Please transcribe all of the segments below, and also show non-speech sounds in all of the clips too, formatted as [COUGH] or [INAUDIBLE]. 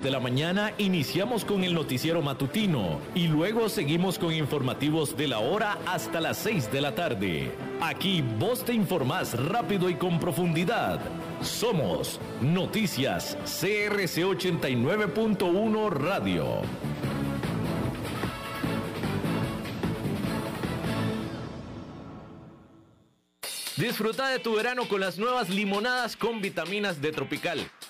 De la mañana iniciamos con el noticiero matutino y luego seguimos con informativos de la hora hasta las 6 de la tarde. Aquí vos te informás rápido y con profundidad. Somos Noticias CRC 89.1 Radio. Disfruta de tu verano con las nuevas limonadas con vitaminas de Tropical.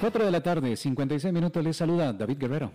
4 de la tarde, 56 minutos, les saluda David Guerrero.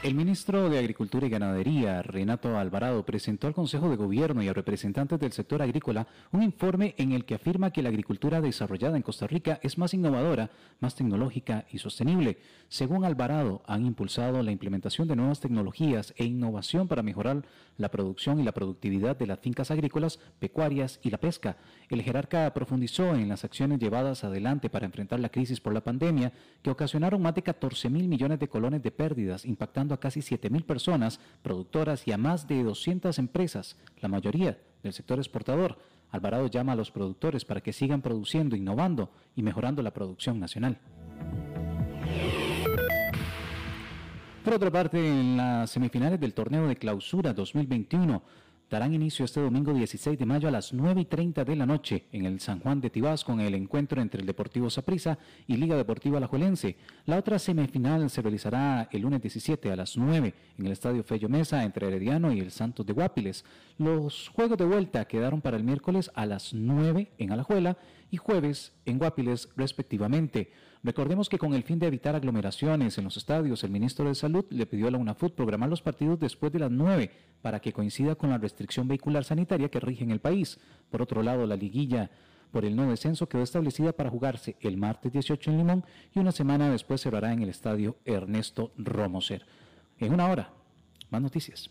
El ministro de Agricultura y Ganadería, Renato Alvarado, presentó al Consejo de Gobierno y a representantes del sector agrícola un informe en el que afirma que la agricultura desarrollada en Costa Rica es más innovadora, más tecnológica y sostenible. Según Alvarado, han impulsado la implementación de nuevas tecnologías e innovación para mejorar la producción y la productividad de las fincas agrícolas, pecuarias y la pesca. El jerarca profundizó en las acciones llevadas adelante para enfrentar la crisis por la pandemia, que ocasionaron más de 14 mil millones de colones de pérdidas, impactando a casi 7 mil personas, productoras y a más de 200 empresas, la mayoría del sector exportador. Alvarado llama a los productores para que sigan produciendo, innovando y mejorando la producción nacional. Por otra parte, en las semifinales del torneo de clausura 2021, darán inicio este domingo 16 de mayo a las 9 y 30 de la noche en el San Juan de Tibás con el encuentro entre el Deportivo Saprissa y Liga Deportiva Alajuelense. La otra semifinal se realizará el lunes 17 a las 9 en el Estadio Fello Mesa entre Herediano y el Santos de Guapiles. Los juegos de vuelta quedaron para el miércoles a las 9 en Alajuela y jueves en Guapiles respectivamente. Recordemos que con el fin de evitar aglomeraciones en los estadios, el ministro de Salud le pidió a la UNAFUT programar los partidos después de las 9 para que coincida con la restricción vehicular sanitaria que rige en el país. Por otro lado, la liguilla por el no descenso quedó establecida para jugarse el martes 18 en Limón y una semana después cerrará en el estadio Ernesto Romoser. En una hora, más noticias.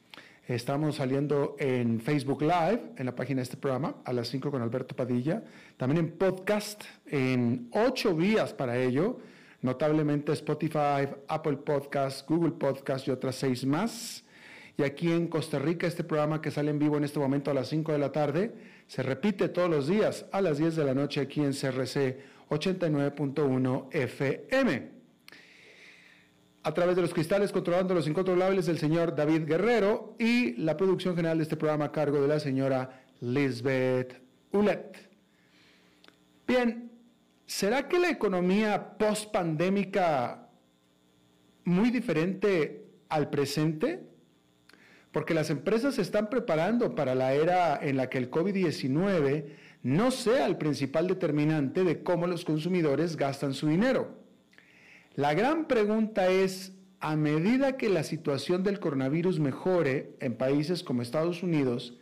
Estamos saliendo en Facebook Live, en la página de este programa, a las 5 con Alberto Padilla. También en podcast, en ocho vías para ello. Notablemente Spotify, Apple Podcast, Google Podcast y otras seis más. Y aquí en Costa Rica, este programa que sale en vivo en este momento a las 5 de la tarde, se repite todos los días a las 10 de la noche aquí en CRC 89.1 FM. A través de los cristales controlando los incontrolables del señor David Guerrero y la producción general de este programa a cargo de la señora Lisbeth Ulet. Bien, ¿será que la economía post-pandémica muy diferente al presente? Porque las empresas se están preparando para la era en la que el COVID-19 no sea el principal determinante de cómo los consumidores gastan su dinero. La gran pregunta es, a medida que la situación del coronavirus mejore en países como Estados Unidos,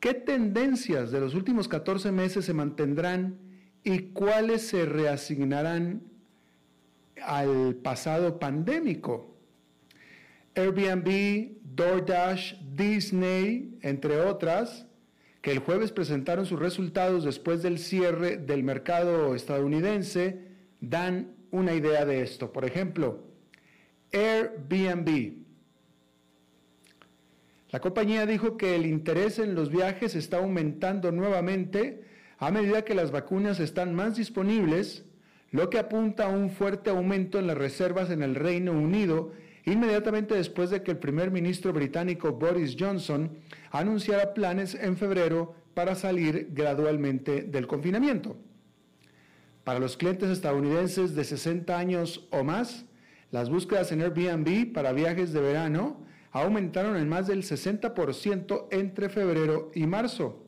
¿qué tendencias de los últimos 14 meses se mantendrán y cuáles se reasignarán al pasado pandémico? Airbnb, DoorDash, Disney, entre otras, que el jueves presentaron sus resultados después del cierre del mercado estadounidense, dan una idea de esto. Por ejemplo, Airbnb. La compañía dijo que el interés en los viajes está aumentando nuevamente a medida que las vacunas están más disponibles, lo que apunta a un fuerte aumento en las reservas en el Reino Unido inmediatamente después de que el primer ministro británico Boris Johnson anunciara planes en febrero para salir gradualmente del confinamiento. Para los clientes estadounidenses de 60 años o más, las búsquedas en Airbnb para viajes de verano aumentaron en más del 60% entre febrero y marzo.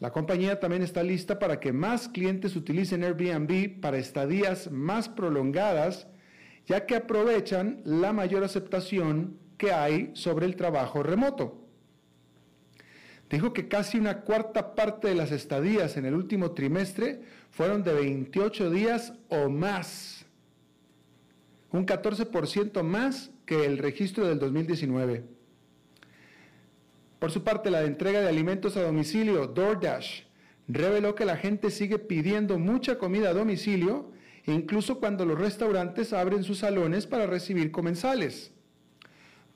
La compañía también está lista para que más clientes utilicen Airbnb para estadías más prolongadas, ya que aprovechan la mayor aceptación que hay sobre el trabajo remoto. Dijo que casi una cuarta parte de las estadías en el último trimestre fueron de 28 días o más, un 14% más que el registro del 2019. Por su parte, la entrega de alimentos a domicilio, DoorDash, reveló que la gente sigue pidiendo mucha comida a domicilio, incluso cuando los restaurantes abren sus salones para recibir comensales.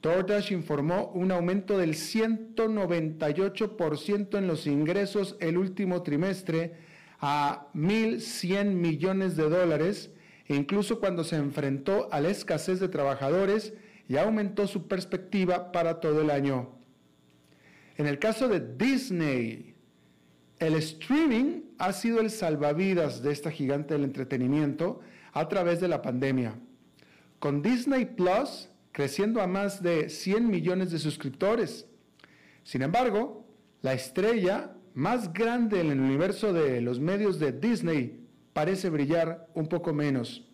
DoorDash informó un aumento del 198% en los ingresos el último trimestre a 1.100 millones de dólares, incluso cuando se enfrentó a la escasez de trabajadores y aumentó su perspectiva para todo el año. En el caso de Disney, el streaming ha sido el salvavidas de esta gigante del entretenimiento a través de la pandemia. Con Disney Plus creciendo a más de 100 millones de suscriptores. Sin embargo, la estrella más grande en el universo de los medios de Disney parece brillar un poco menos.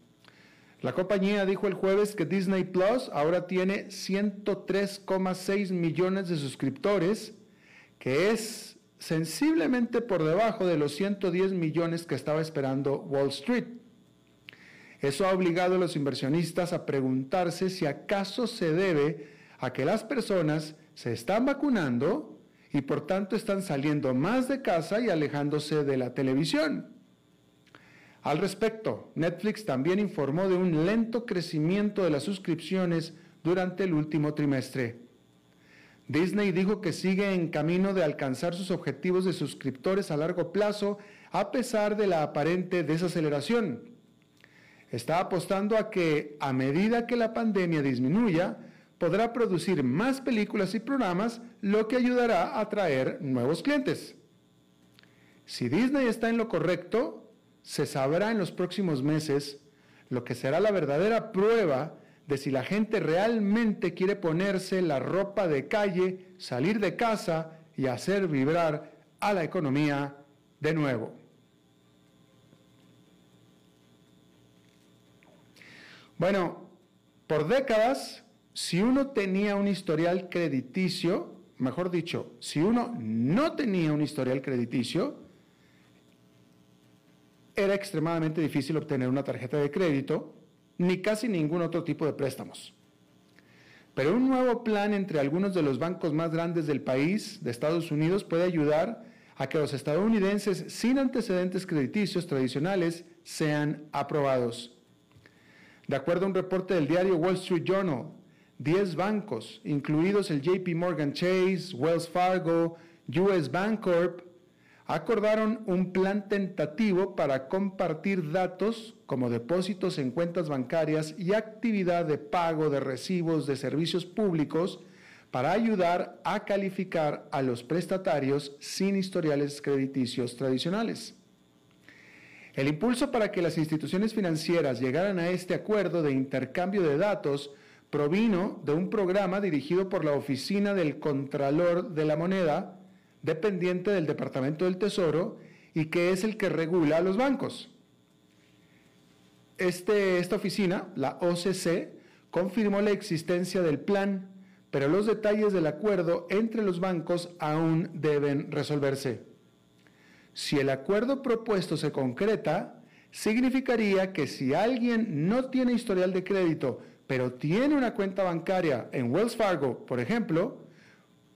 La compañía dijo el jueves que Disney Plus ahora tiene 103,6 millones de suscriptores, que es sensiblemente por debajo de los 110 millones que estaba esperando Wall Street. Eso ha obligado a los inversionistas a preguntarse si acaso se debe a que las personas se están vacunando y por tanto están saliendo más de casa y alejándose de la televisión. Al respecto, Netflix también informó de un lento crecimiento de las suscripciones durante el último trimestre. Disney dijo que sigue en camino de alcanzar sus objetivos de suscriptores a largo plazo a pesar de la aparente desaceleración. Está apostando a que a medida que la pandemia disminuya, podrá producir más películas y programas, lo que ayudará a atraer nuevos clientes. Si Disney está en lo correcto, se sabrá en los próximos meses lo que será la verdadera prueba de si la gente realmente quiere ponerse la ropa de calle, salir de casa y hacer vibrar a la economía de nuevo. Bueno, por décadas si uno tenía un historial crediticio, mejor dicho, si uno no tenía un historial crediticio, era extremadamente difícil obtener una tarjeta de crédito ni casi ningún otro tipo de préstamos. Pero un nuevo plan entre algunos de los bancos más grandes del país, de Estados Unidos, puede ayudar a que los estadounidenses sin antecedentes crediticios tradicionales sean aprobados. De acuerdo a un reporte del diario Wall Street Journal, 10 bancos, incluidos el JP Morgan Chase, Wells Fargo, US Bancorp, acordaron un plan tentativo para compartir datos como depósitos en cuentas bancarias y actividad de pago de recibos de servicios públicos para ayudar a calificar a los prestatarios sin historiales crediticios tradicionales. El impulso para que las instituciones financieras llegaran a este acuerdo de intercambio de datos provino de un programa dirigido por la Oficina del Contralor de la Moneda, dependiente del Departamento del Tesoro, y que es el que regula a los bancos. Este, esta oficina, la OCC, confirmó la existencia del plan pero los detalles del acuerdo entre los bancos aún deben resolverse. Si el acuerdo propuesto se concreta, significaría que si alguien no tiene historial de crédito, pero tiene una cuenta bancaria en Wells Fargo, por ejemplo,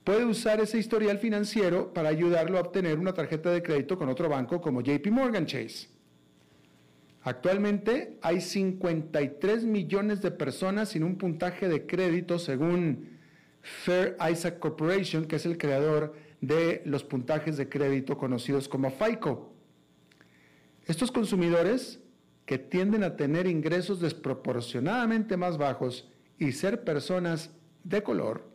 puede usar ese historial financiero para ayudarlo a obtener una tarjeta de crédito con otro banco como JP Morgan Chase. Actualmente hay 53 millones de personas sin un puntaje de crédito según Fair Isaac Corporation, que es el creador de los puntajes de crédito conocidos como FICO. Estos consumidores, que tienden a tener ingresos desproporcionadamente más bajos y ser personas de color,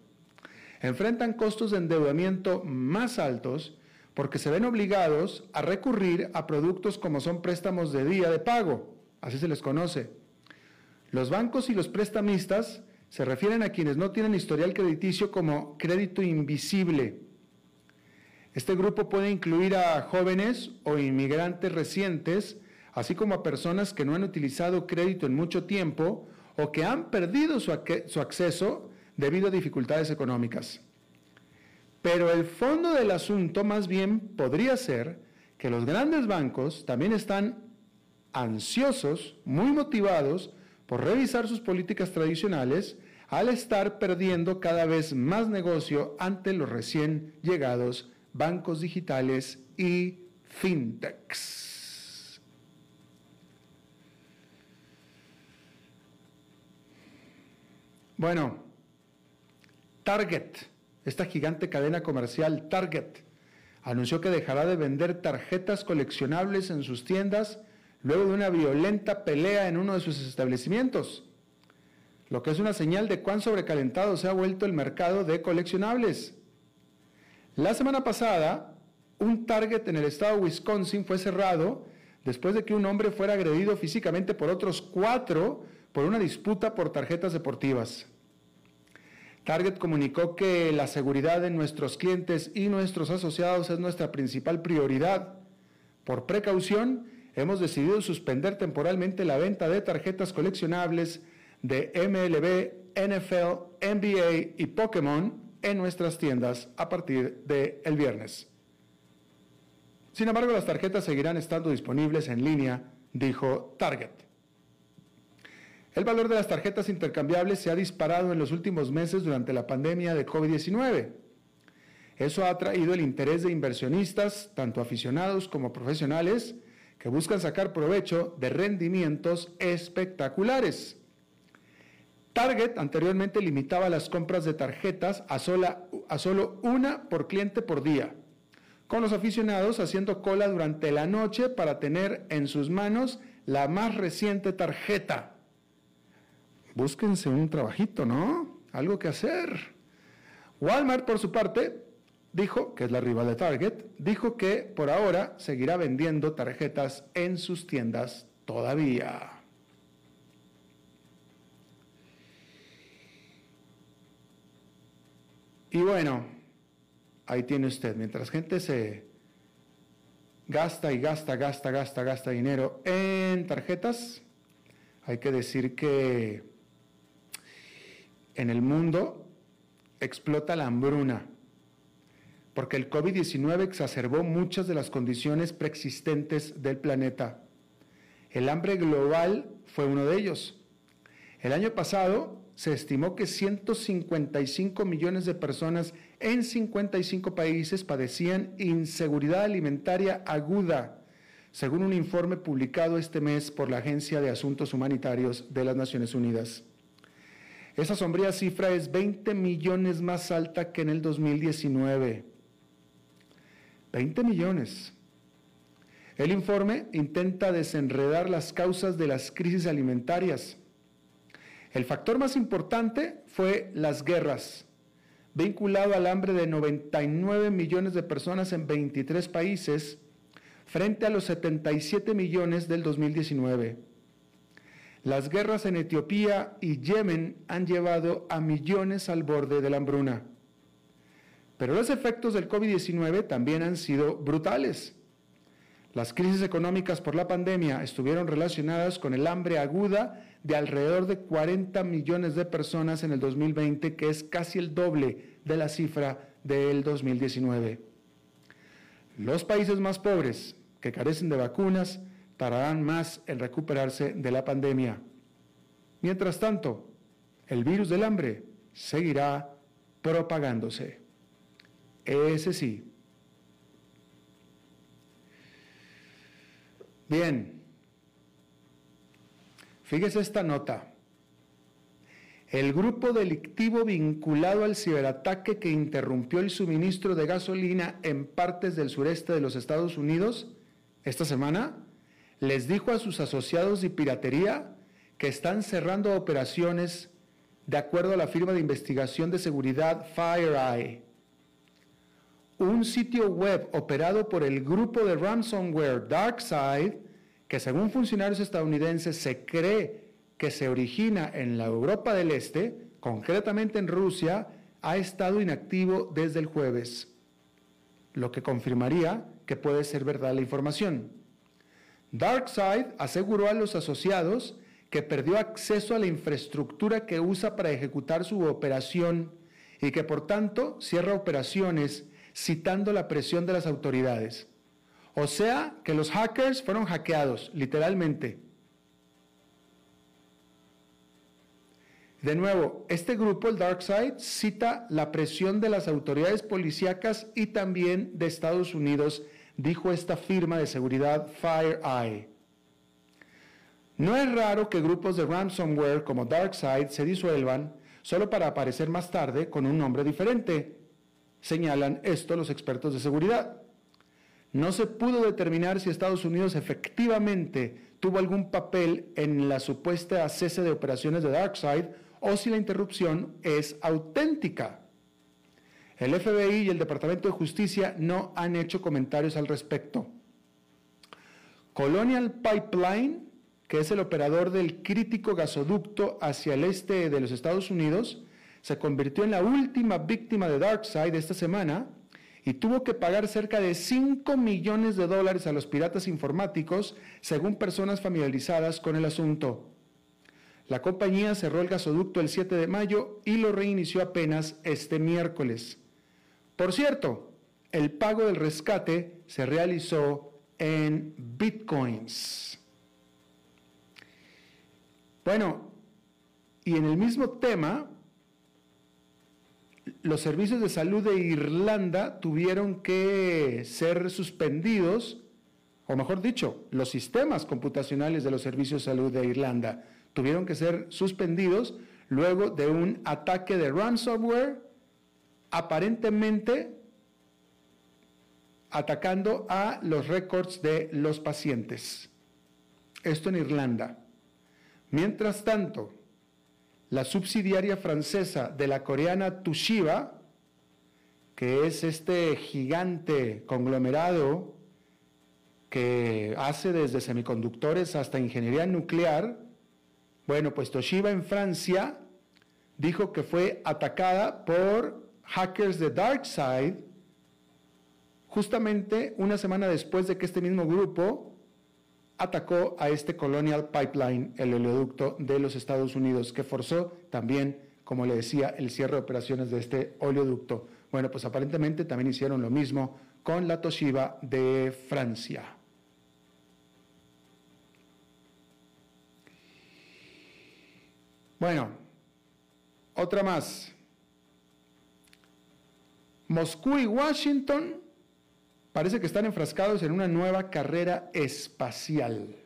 enfrentan costos de endeudamiento más altos porque se ven obligados a recurrir a productos como son préstamos de día de pago, así se les conoce. Los bancos y los prestamistas se refieren a quienes no tienen historial crediticio como crédito invisible. Este grupo puede incluir a jóvenes o inmigrantes recientes, así como a personas que no han utilizado crédito en mucho tiempo o que han perdido su, acceso debido a dificultades económicas. Pero el fondo del asunto más bien podría ser que los grandes bancos también están ansiosos, muy motivados por revisar sus políticas tradicionales al estar perdiendo cada vez más negocio ante los recién llegados bancos digitales y fintechs. Bueno, Target, esta gigante cadena comercial Target, anunció que dejará de vender tarjetas coleccionables en sus tiendas luego de una violenta pelea en uno de sus establecimientos, lo que es una señal de cuán sobrecalentado se ha vuelto el mercado de coleccionables. La semana pasada, un Target en el estado de Wisconsin fue cerrado después de que un hombre fuera agredido físicamente por otros cuatro por una disputa por tarjetas deportivas. Target comunicó que la seguridad de nuestros clientes y nuestros asociados es nuestra principal prioridad. Por precaución, hemos decidido suspender temporalmente la venta de tarjetas coleccionables de MLB, NFL, NBA y Pokémon en nuestras tiendas a partir del el viernes. Sin embargo, las tarjetas seguirán estando disponibles en línea, dijo Target. El valor de las tarjetas intercambiables se ha disparado en los últimos meses durante la pandemia de COVID-19. Eso ha atraído el interés de inversionistas, tanto aficionados como profesionales, que buscan sacar provecho de rendimientos espectaculares. Target anteriormente limitaba las compras de tarjetas a, a solo una por cliente por día, con los aficionados haciendo cola durante la noche para tener en sus manos la más reciente tarjeta. Búsquense un trabajito, ¿no? Algo que hacer. Walmart, por su parte, dijo, que es la rival de Target, dijo que por ahora seguirá vendiendo tarjetas en sus tiendas todavía. Y bueno, ahí tiene usted, mientras gente se gasta y gasta, gasta, gasta, gasta dinero en tarjetas, hay que decir que en el mundo explota la hambruna porque el COVID-19 exacerbó muchas de las condiciones preexistentes del planeta. El hambre global fue uno de ellos. El año pasado se estimó que 155 millones de personas en 55 países padecían inseguridad alimentaria aguda, según un informe publicado este mes por la Agencia de Asuntos Humanitarios de las Naciones Unidas. Esa sombría cifra es 20 millones más alta que en el 2019. 20 millones. El informe intenta desenredar las causas de las crisis alimentarias. El factor más importante fue las guerras, vinculado al hambre de 99 millones de personas en 23 países, frente a los 77 millones del 2019. Las guerras en Etiopía y Yemen han llevado a millones al borde de la hambruna. Pero los efectos del COVID-19 también han sido brutales. Las crisis económicas por la pandemia estuvieron relacionadas con el hambre aguda de alrededor de 40 millones de personas en el 2020, que es casi el doble de la cifra del 2019. Los países más pobres, que carecen de vacunas, tardarán más en recuperarse de la pandemia. Mientras tanto, el virus del hambre seguirá propagándose. Ese sí. Bien. Fíjese esta nota. El grupo delictivo vinculado al ciberataque que interrumpió el suministro de gasolina en partes del sureste de los Estados Unidos esta semana les dijo a sus asociados de piratería que están cerrando operaciones de acuerdo a la firma de investigación de seguridad FireEye un sitio web operado por el grupo de ransomware DarkSide, que según funcionarios estadounidenses se cree que se origina en la Europa del Este, concretamente en Rusia, ha estado inactivo desde el jueves, lo que confirmaría que puede ser verdad la información. DarkSide aseguró a los asociados que perdió acceso a la infraestructura que usa para ejecutar su operación y que por tanto cierra operaciones citando la presión de las autoridades. O sea que los hackers fueron hackeados, literalmente. De nuevo, este grupo, el DarkSide, cita la presión de las autoridades policíacas y también de Estados Unidos, dijo esta firma de seguridad FireEye. No es raro que grupos de ransomware como DarkSide se disuelvan solo para aparecer más tarde con un nombre diferente, Señalan esto los expertos de seguridad. No se pudo determinar si Estados Unidos efectivamente tuvo algún papel en la supuesta cese de operaciones de DarkSide o si la interrupción es auténtica. El FBI y el Departamento de Justicia no han hecho comentarios al respecto. Colonial Pipeline, que es el operador del crítico gasoducto hacia el este de los Estados Unidos, se convirtió en la última víctima de DarkSide esta semana y tuvo que pagar cerca de 5 millones de dólares a los piratas informáticos, según personas familiarizadas con el asunto. La compañía cerró el gasoducto el 7 de mayo y lo reinició apenas este miércoles. Por cierto, el pago del rescate se realizó en bitcoins. Bueno, y en el mismo tema, los servicios de salud de Irlanda tuvieron que ser suspendidos, o mejor dicho, los sistemas computacionales de los servicios de salud de Irlanda tuvieron que ser suspendidos luego de un ataque de ransomware aparentemente atacando a los récords de los pacientes. Esto en Irlanda. Mientras tanto, la subsidiaria francesa de la coreana Toshiba, que es este gigante conglomerado que hace desde semiconductores hasta ingeniería nuclear, bueno, pues Toshiba en Francia dijo que fue atacada por hackers de DarkSide justamente una semana después de que este mismo grupo atacó a este Colonial Pipeline, el oleoducto de los Estados Unidos, que forzó también, como le decía, el cierre de operaciones de este oleoducto. Bueno, pues aparentemente también hicieron lo mismo con la Toshiba de Francia. Bueno, otra más. Moscú y Washington parece que están enfrascados en una nueva carrera espacial.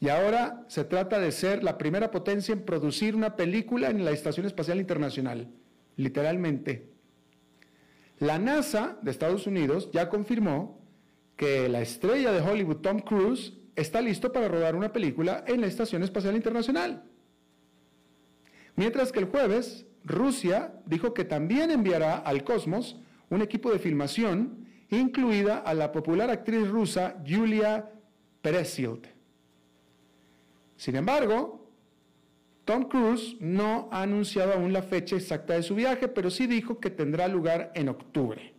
Y ahora se trata de ser la primera potencia en producir una película en la Estación Espacial Internacional, literalmente. La NASA de Estados Unidos ya confirmó que la estrella de Hollywood, Tom Cruise, está listo para rodar una película en la Estación Espacial Internacional. Mientras que el jueves, Rusia dijo que también enviará al cosmos un equipo de filmación, incluida a la popular actriz rusa Julia Peresild. Sin embargo, Tom Cruise no ha anunciado aún la fecha exacta de su viaje, pero sí dijo que tendrá lugar en octubre.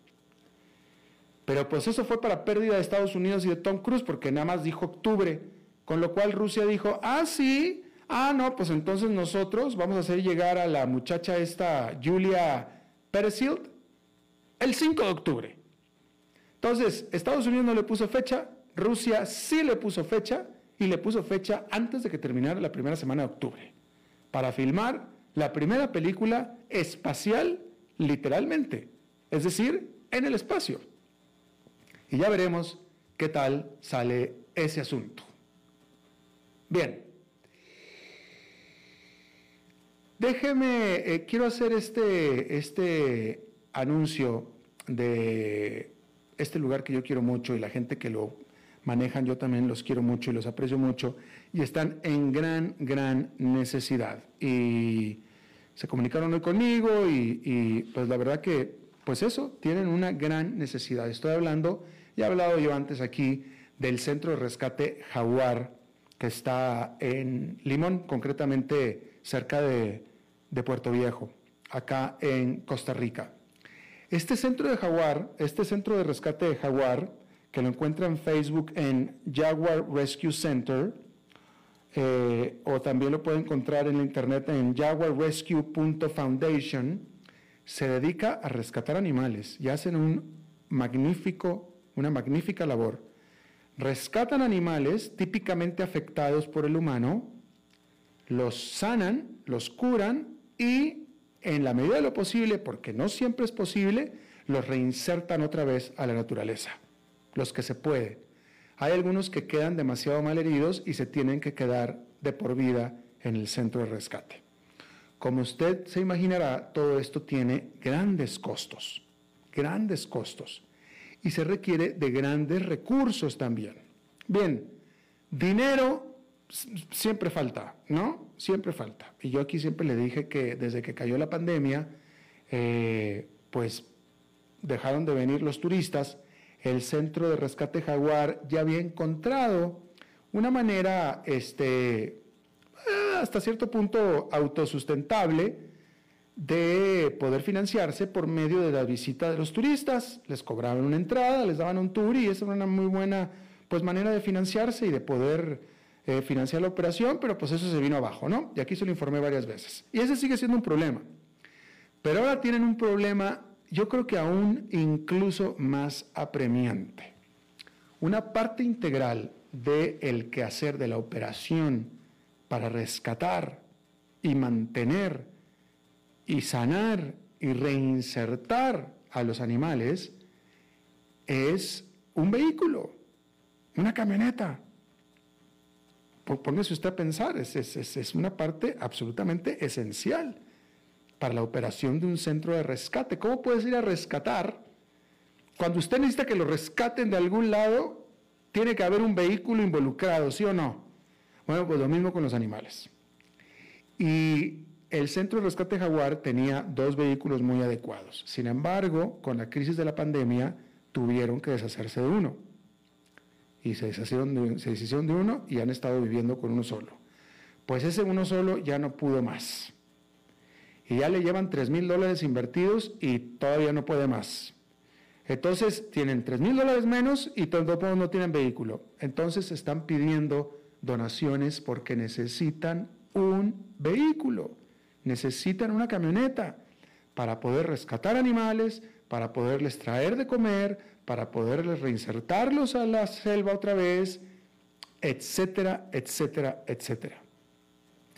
Pero pues eso fue para pérdida de Estados Unidos y de Tom Cruise, porque nada más dijo octubre, con lo cual Rusia dijo, ah, sí, ah, no, pues entonces nosotros vamos a hacer llegar a la muchacha esta, Julia Peresild, el 5 de octubre. Entonces, Estados Unidos no le puso fecha, Rusia sí le puso fecha y le puso fecha antes de que terminara la primera semana de octubre, para filmar la primera película espacial literalmente, es decir, en el espacio. Y ya veremos qué tal sale ese asunto. Bien. Déjeme, eh, quiero hacer este, este anuncio de este lugar que yo quiero mucho y la gente que lo manejan, yo también los quiero mucho y los aprecio mucho y están en gran, gran necesidad. Y se comunicaron hoy conmigo y, pues la verdad que, pues eso, tienen una gran necesidad. Estoy hablando ya he hablado yo antes aquí del centro de rescate Jaguar, que está en Limón, concretamente cerca de, Puerto Viejo, acá en Costa Rica. Este centro de Jaguar, este centro de rescate de Jaguar, que lo encuentra en Facebook en Jaguar Rescue Center, eh, o también lo puede encontrar en la internet en jaguarrescue.foundation, se dedica a rescatar animales y hacen una magnífica labor. Rescatan animales típicamente afectados por el humano, los sanan, los curan y en la medida de lo posible, porque no siempre es posible, los reinsertan otra vez a la naturaleza, los que se puede. Hay algunos que quedan demasiado mal heridos y se tienen que quedar de por vida en el centro de rescate. Como usted se imaginará, todo esto tiene grandes costos, grandes costos y se requiere de grandes recursos también. Bien, dinero siempre falta, ¿no? Siempre falta. Y yo aquí siempre le dije que desde que cayó la pandemia, eh, pues dejaron de venir los turistas, el centro de rescate jaguar ya había encontrado una manera, este, eh, hasta cierto punto autosustentable, de poder financiarse por medio de la visita de los turistas. Les cobraban una entrada, les daban un tour y esa era una muy buena pues, manera de financiarse y de poder eh, financiar la operación, pero pues eso se vino abajo, ¿no? Y aquí se lo informé varias veces. Y ese sigue siendo un problema. Pero ahora tienen un problema, yo creo que aún incluso más apremiante. Una parte integral del el quehacer de la operación para rescatar y mantener y sanar y reinsertar a los animales es un vehículo, una camioneta. Póngase usted a pensar, es, es, una parte absolutamente esencial para la operación de un centro de rescate. ¿Cómo puedes ir a rescatar? Cuando usted necesita que lo rescaten de algún lado, tiene que haber un vehículo involucrado, ¿sí o no? Bueno, pues lo mismo con los animales. Y el Centro de Rescate Jaguar tenía dos vehículos muy adecuados. Sin embargo, con la crisis de la pandemia, tuvieron que deshacerse de uno. Y se deshicieron de, uno y han estado viviendo con uno solo. Pues ese uno solo ya no pudo más. Y ya le llevan 3 mil dólares invertidos y todavía no puede más. Entonces tienen 3 mil dólares menos y todos no tienen vehículo. Entonces están pidiendo donaciones porque necesitan un vehículo necesitan una camioneta para poder rescatar animales, para poderles traer de comer, para poderles reinsertarlos a la selva otra vez, etcétera, etcétera, etcétera.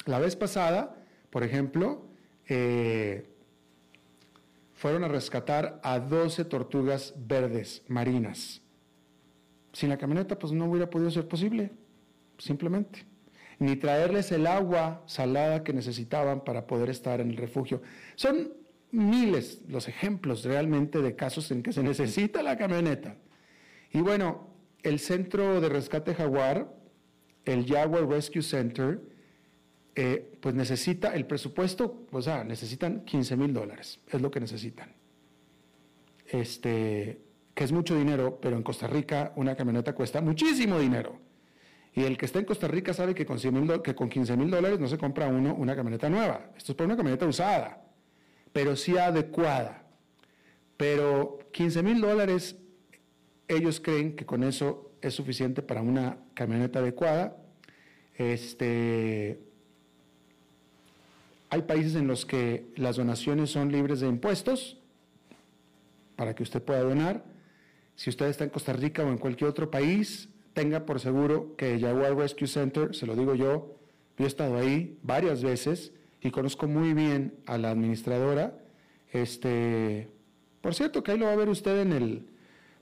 La vez pasada, por ejemplo, eh, fueron a rescatar a 12 tortugas verdes marinas. Sin la camioneta, pues no hubiera podido ser posible, simplemente ni traerles el agua salada que necesitaban para poder estar en el refugio. Son miles los ejemplos realmente de casos en que se necesita la camioneta. Y bueno, el centro de rescate Jaguar, el Jaguar Rescue Center, eh, pues necesita el presupuesto, o sea, necesitan 15 mil dólares, es lo que necesitan. Este, que es mucho dinero, pero en Costa Rica una camioneta cuesta muchísimo dinero. Y el que está en Costa Rica sabe que con, que con 15 mil dólares no se compra uno una camioneta nueva. Esto es para una camioneta usada, pero sí adecuada. Pero 15 mil dólares, ellos creen que con eso es suficiente para una camioneta adecuada. Este, hay países en los que las donaciones son libres de impuestos para que usted pueda donar. Si usted está en Costa Rica o en cualquier otro país, tenga por seguro que Jaguar Rescue Center, se lo digo yo, yo he estado ahí varias veces y conozco muy bien a la administradora. Este, por cierto, que ahí lo va a ver usted en el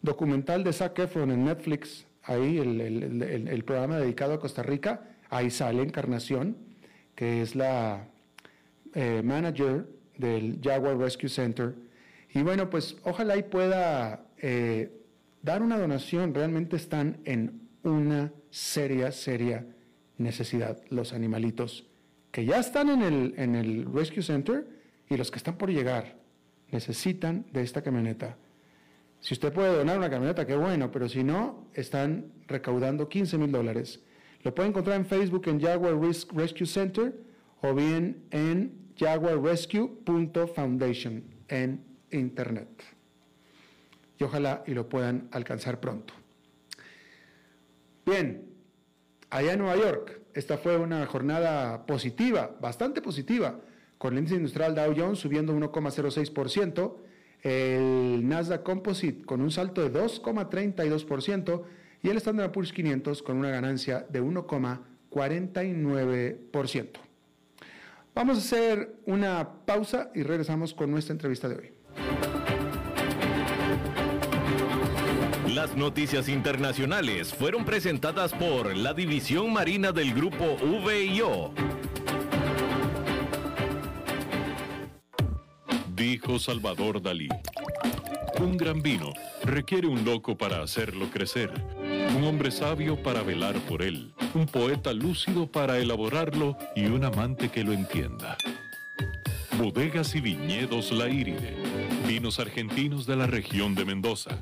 documental de Zac Efron en Netflix, ahí el, programa dedicado a Costa Rica, ahí sale Encarnación, que es la eh, manager del Jaguar Rescue Center. Y bueno, pues ojalá y pueda eh, dar una donación, realmente están en una seria, seria necesidad los animalitos que ya están en el, en el Rescue Center y los que están por llegar necesitan de esta camioneta. Si usted puede donar una camioneta, qué bueno, pero si no, están recaudando 15 mil dólares. Lo puede encontrar en Facebook en Jaguar Rescue Center o bien en jaguarrescue.foundation en internet y ojalá y lo puedan alcanzar pronto. Bien, allá en Nueva York, esta fue una jornada positiva, bastante positiva, con el índice industrial Dow Jones subiendo 1,06%, el Nasdaq Composite con un salto de 2,32% y el Standard Poor's 500 con una ganancia de 1,49%. Vamos a hacer una pausa y regresamos con nuestra entrevista de hoy. Las noticias internacionales fueron presentadas por la División Marina del Grupo VIO. Dijo Salvador Dalí. Un gran vino requiere un loco para hacerlo crecer, un hombre sabio para velar por él, un poeta lúcido para elaborarlo y un amante que lo entienda. Bodegas y viñedos La Iride, vinos argentinos de la región de Mendoza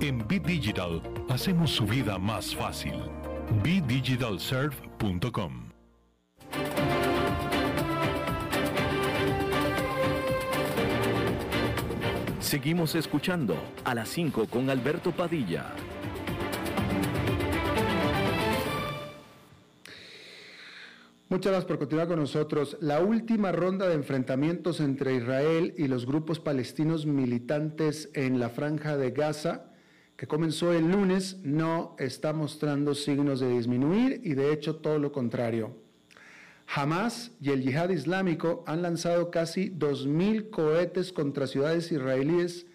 En Bit Digital hacemos su vida más fácil. BDigitalServe.com Seguimos escuchando a las 5 con Alberto Padilla. Muchas gracias por continuar con nosotros. La última ronda de enfrentamientos entre Israel y los grupos palestinos militantes en la franja de Gaza, que comenzó el lunes, no está mostrando signos de disminuir y de hecho todo lo contrario. Hamas y el yihad islámico han lanzado casi 2.000 cohetes contra ciudades israelíes,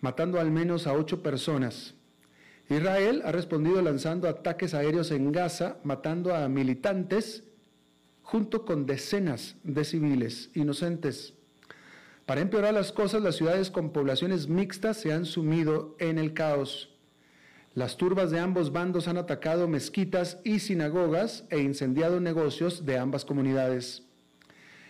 matando al menos a ocho personas. Israel ha respondido lanzando ataques aéreos en Gaza, matando a militantes junto con decenas de civiles inocentes. Para empeorar las cosas, las ciudades con poblaciones mixtas se han sumido en el caos. Las turbas de ambos bandos han atacado mezquitas y sinagogas e incendiado negocios de ambas comunidades.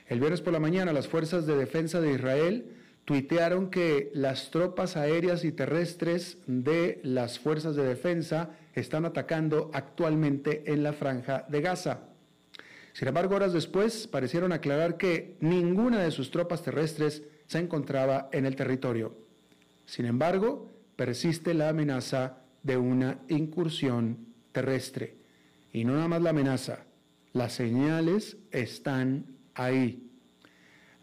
El viernes por la mañana las fuerzas de defensa de Israel tuitearon que las tropas aéreas y terrestres de las fuerzas de defensa están atacando actualmente en la franja de Gaza. Sin embargo, horas después parecieron aclarar que ninguna de sus tropas terrestres se encontraba en el territorio. Sin embargo, persiste la amenaza de una incursión terrestre. Y no nada más la amenaza, las señales están ahí.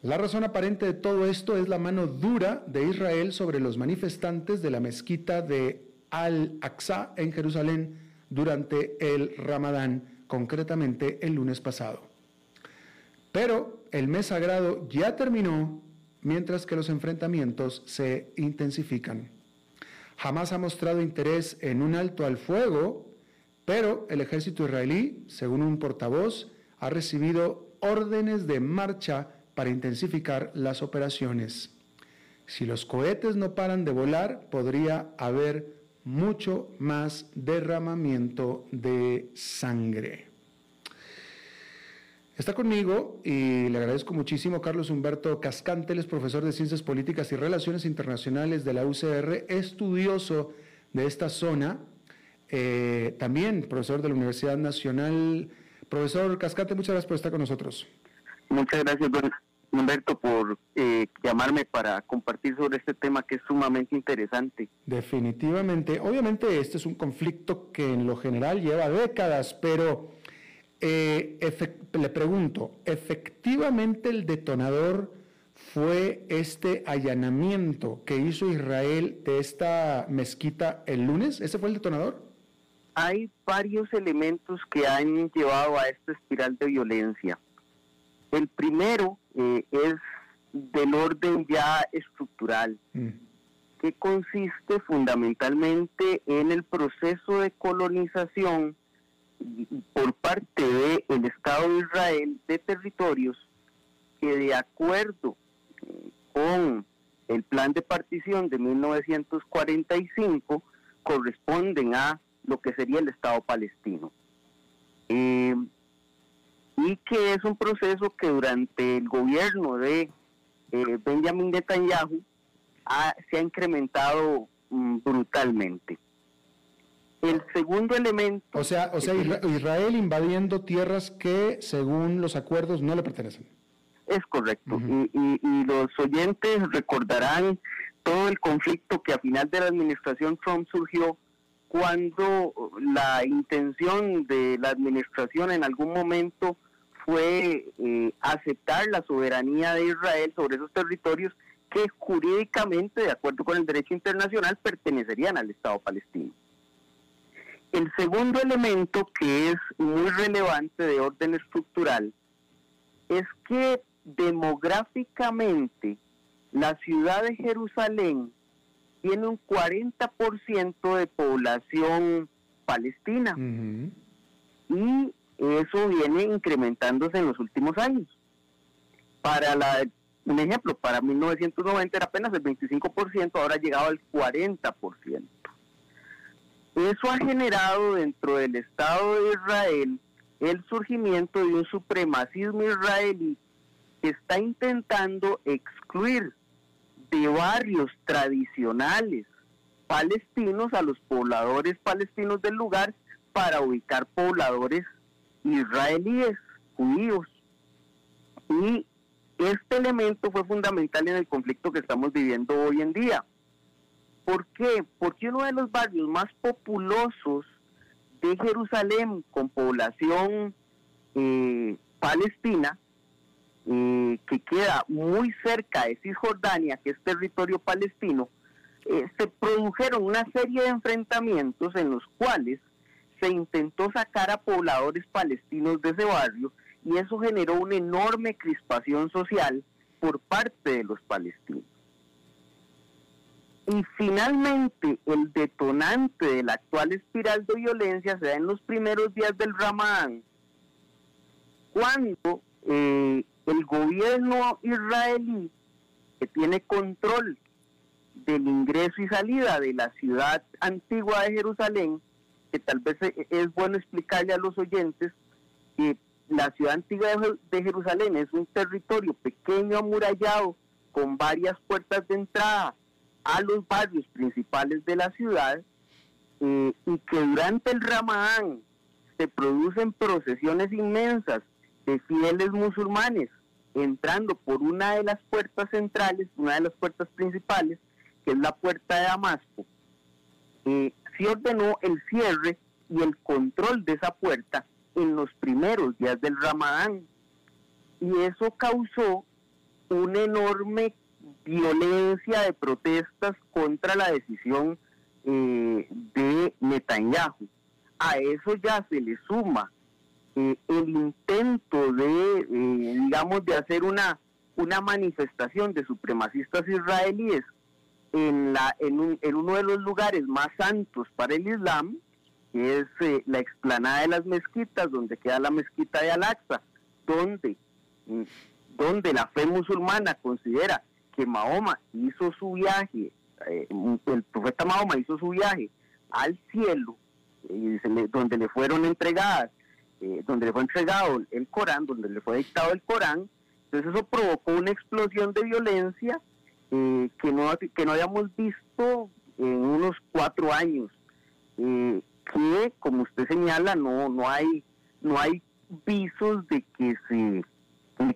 La razón aparente de todo esto es la mano dura de Israel sobre los manifestantes de la mezquita de Al-Aqsa en Jerusalén durante el Ramadán, concretamente el lunes pasado. Pero el mes sagrado ya terminó mientras que los enfrentamientos se intensifican. Jamás ha mostrado interés en un alto al fuego, pero el ejército israelí, según un portavoz, ha recibido órdenes de marcha para intensificar las operaciones. Si los cohetes no paran de volar, podría haber mucho más derramamiento de sangre. Está conmigo y le agradezco muchísimo Carlos Humberto Cascante, él es profesor de Ciencias Políticas y Relaciones Internacionales de la UCR, estudioso de esta zona, eh, también profesor de la Universidad Nacional. Profesor Cascante, muchas gracias por estar con nosotros. Muchas gracias, Humberto, por eh, llamarme para compartir sobre este tema que es sumamente interesante. Definitivamente. Obviamente este es un conflicto que en lo general lleva décadas, pero eh, le pregunto, ¿efectivamente el detonador fue este allanamiento que hizo Israel de esta mezquita el lunes? ¿Ese fue el detonador? Hay varios elementos que han llevado a esta espiral de violencia. El primero eh, es del orden ya estructural, mm. que consiste fundamentalmente en el proceso de colonización por parte del Estado de Israel de territorios que de acuerdo eh, con el plan de partición de 1945 corresponden a lo que sería el Estado palestino. Eh, y que es un proceso que durante el gobierno de eh, Benjamin Netanyahu se ha incrementado mm, brutalmente. El segundo elemento... O sea, o sea Israel invadiendo tierras que según los acuerdos no le pertenecen. Es correcto. y, los oyentes recordarán todo el conflicto que a final de la administración Trump surgió cuando la intención de la administración en algún momento fue eh, aceptar la soberanía de Israel sobre esos territorios que jurídicamente, de acuerdo con el derecho internacional, pertenecerían al Estado palestino. El segundo elemento que es muy relevante de orden estructural es que demográficamente la ciudad de Jerusalén tiene un 40% de población palestina y eso viene incrementándose en los últimos años. Para la, un ejemplo, para 1990 era apenas el 25%, ahora ha llegado al 40%. Eso ha generado dentro del Estado de Israel el surgimiento de un supremacismo israelí que está intentando excluir de barrios tradicionales palestinos a los pobladores palestinos del lugar para ubicar pobladores israelíes, judíos. Y este elemento fue fundamental en el conflicto que estamos viviendo hoy en día. ¿Por qué? Porque uno de los barrios más populosos de Jerusalén con población eh, palestina, eh, que queda muy cerca de Cisjordania, que es territorio palestino, eh, se produjeron una serie de enfrentamientos en los cuales se intentó sacar a pobladores palestinos de ese barrio y eso generó una enorme crispación social por parte de los palestinos. Y finalmente, el detonante de la actual espiral de violencia se da en los primeros días del Ramadán, cuando eh, el gobierno israelí, que tiene control del ingreso y salida de la ciudad antigua de Jerusalén, que tal vez e, es bueno explicarle a los oyentes que la ciudad antigua de Jerusalén es un territorio pequeño, amurallado, con varias puertas de entrada a los barrios principales de la ciudad, eh, y que durante el Ramadán se producen procesiones inmensas de fieles musulmanes entrando por una de las puertas centrales, una de las puertas principales, que es la puerta de Damasco, eh, se ordenó el cierre y el control de esa puerta en los primeros días del Ramadán. Y eso causó una enorme violencia de protestas contra la decisión eh, de Netanyahu. A eso ya se le suma eh, el intento de, eh, digamos, de hacer una, una manifestación de supremacistas israelíes en, la, en, en uno de los lugares más santos para el Islam, que es eh, la explanada de las mezquitas, donde queda la mezquita de Al-Aqsa, donde, mm, donde la fe musulmana considera que Mahoma hizo su viaje, el profeta Mahoma hizo su viaje al cielo, donde le fueron entregadas eh, donde le fue entregado el Corán, donde le fue dictado el Corán. Entonces eso provocó una explosión de violencia eh, que, no, que no habíamos visto en unos cuatro años. Eh, que, como usted señala, no, no, hay, no hay visos de que se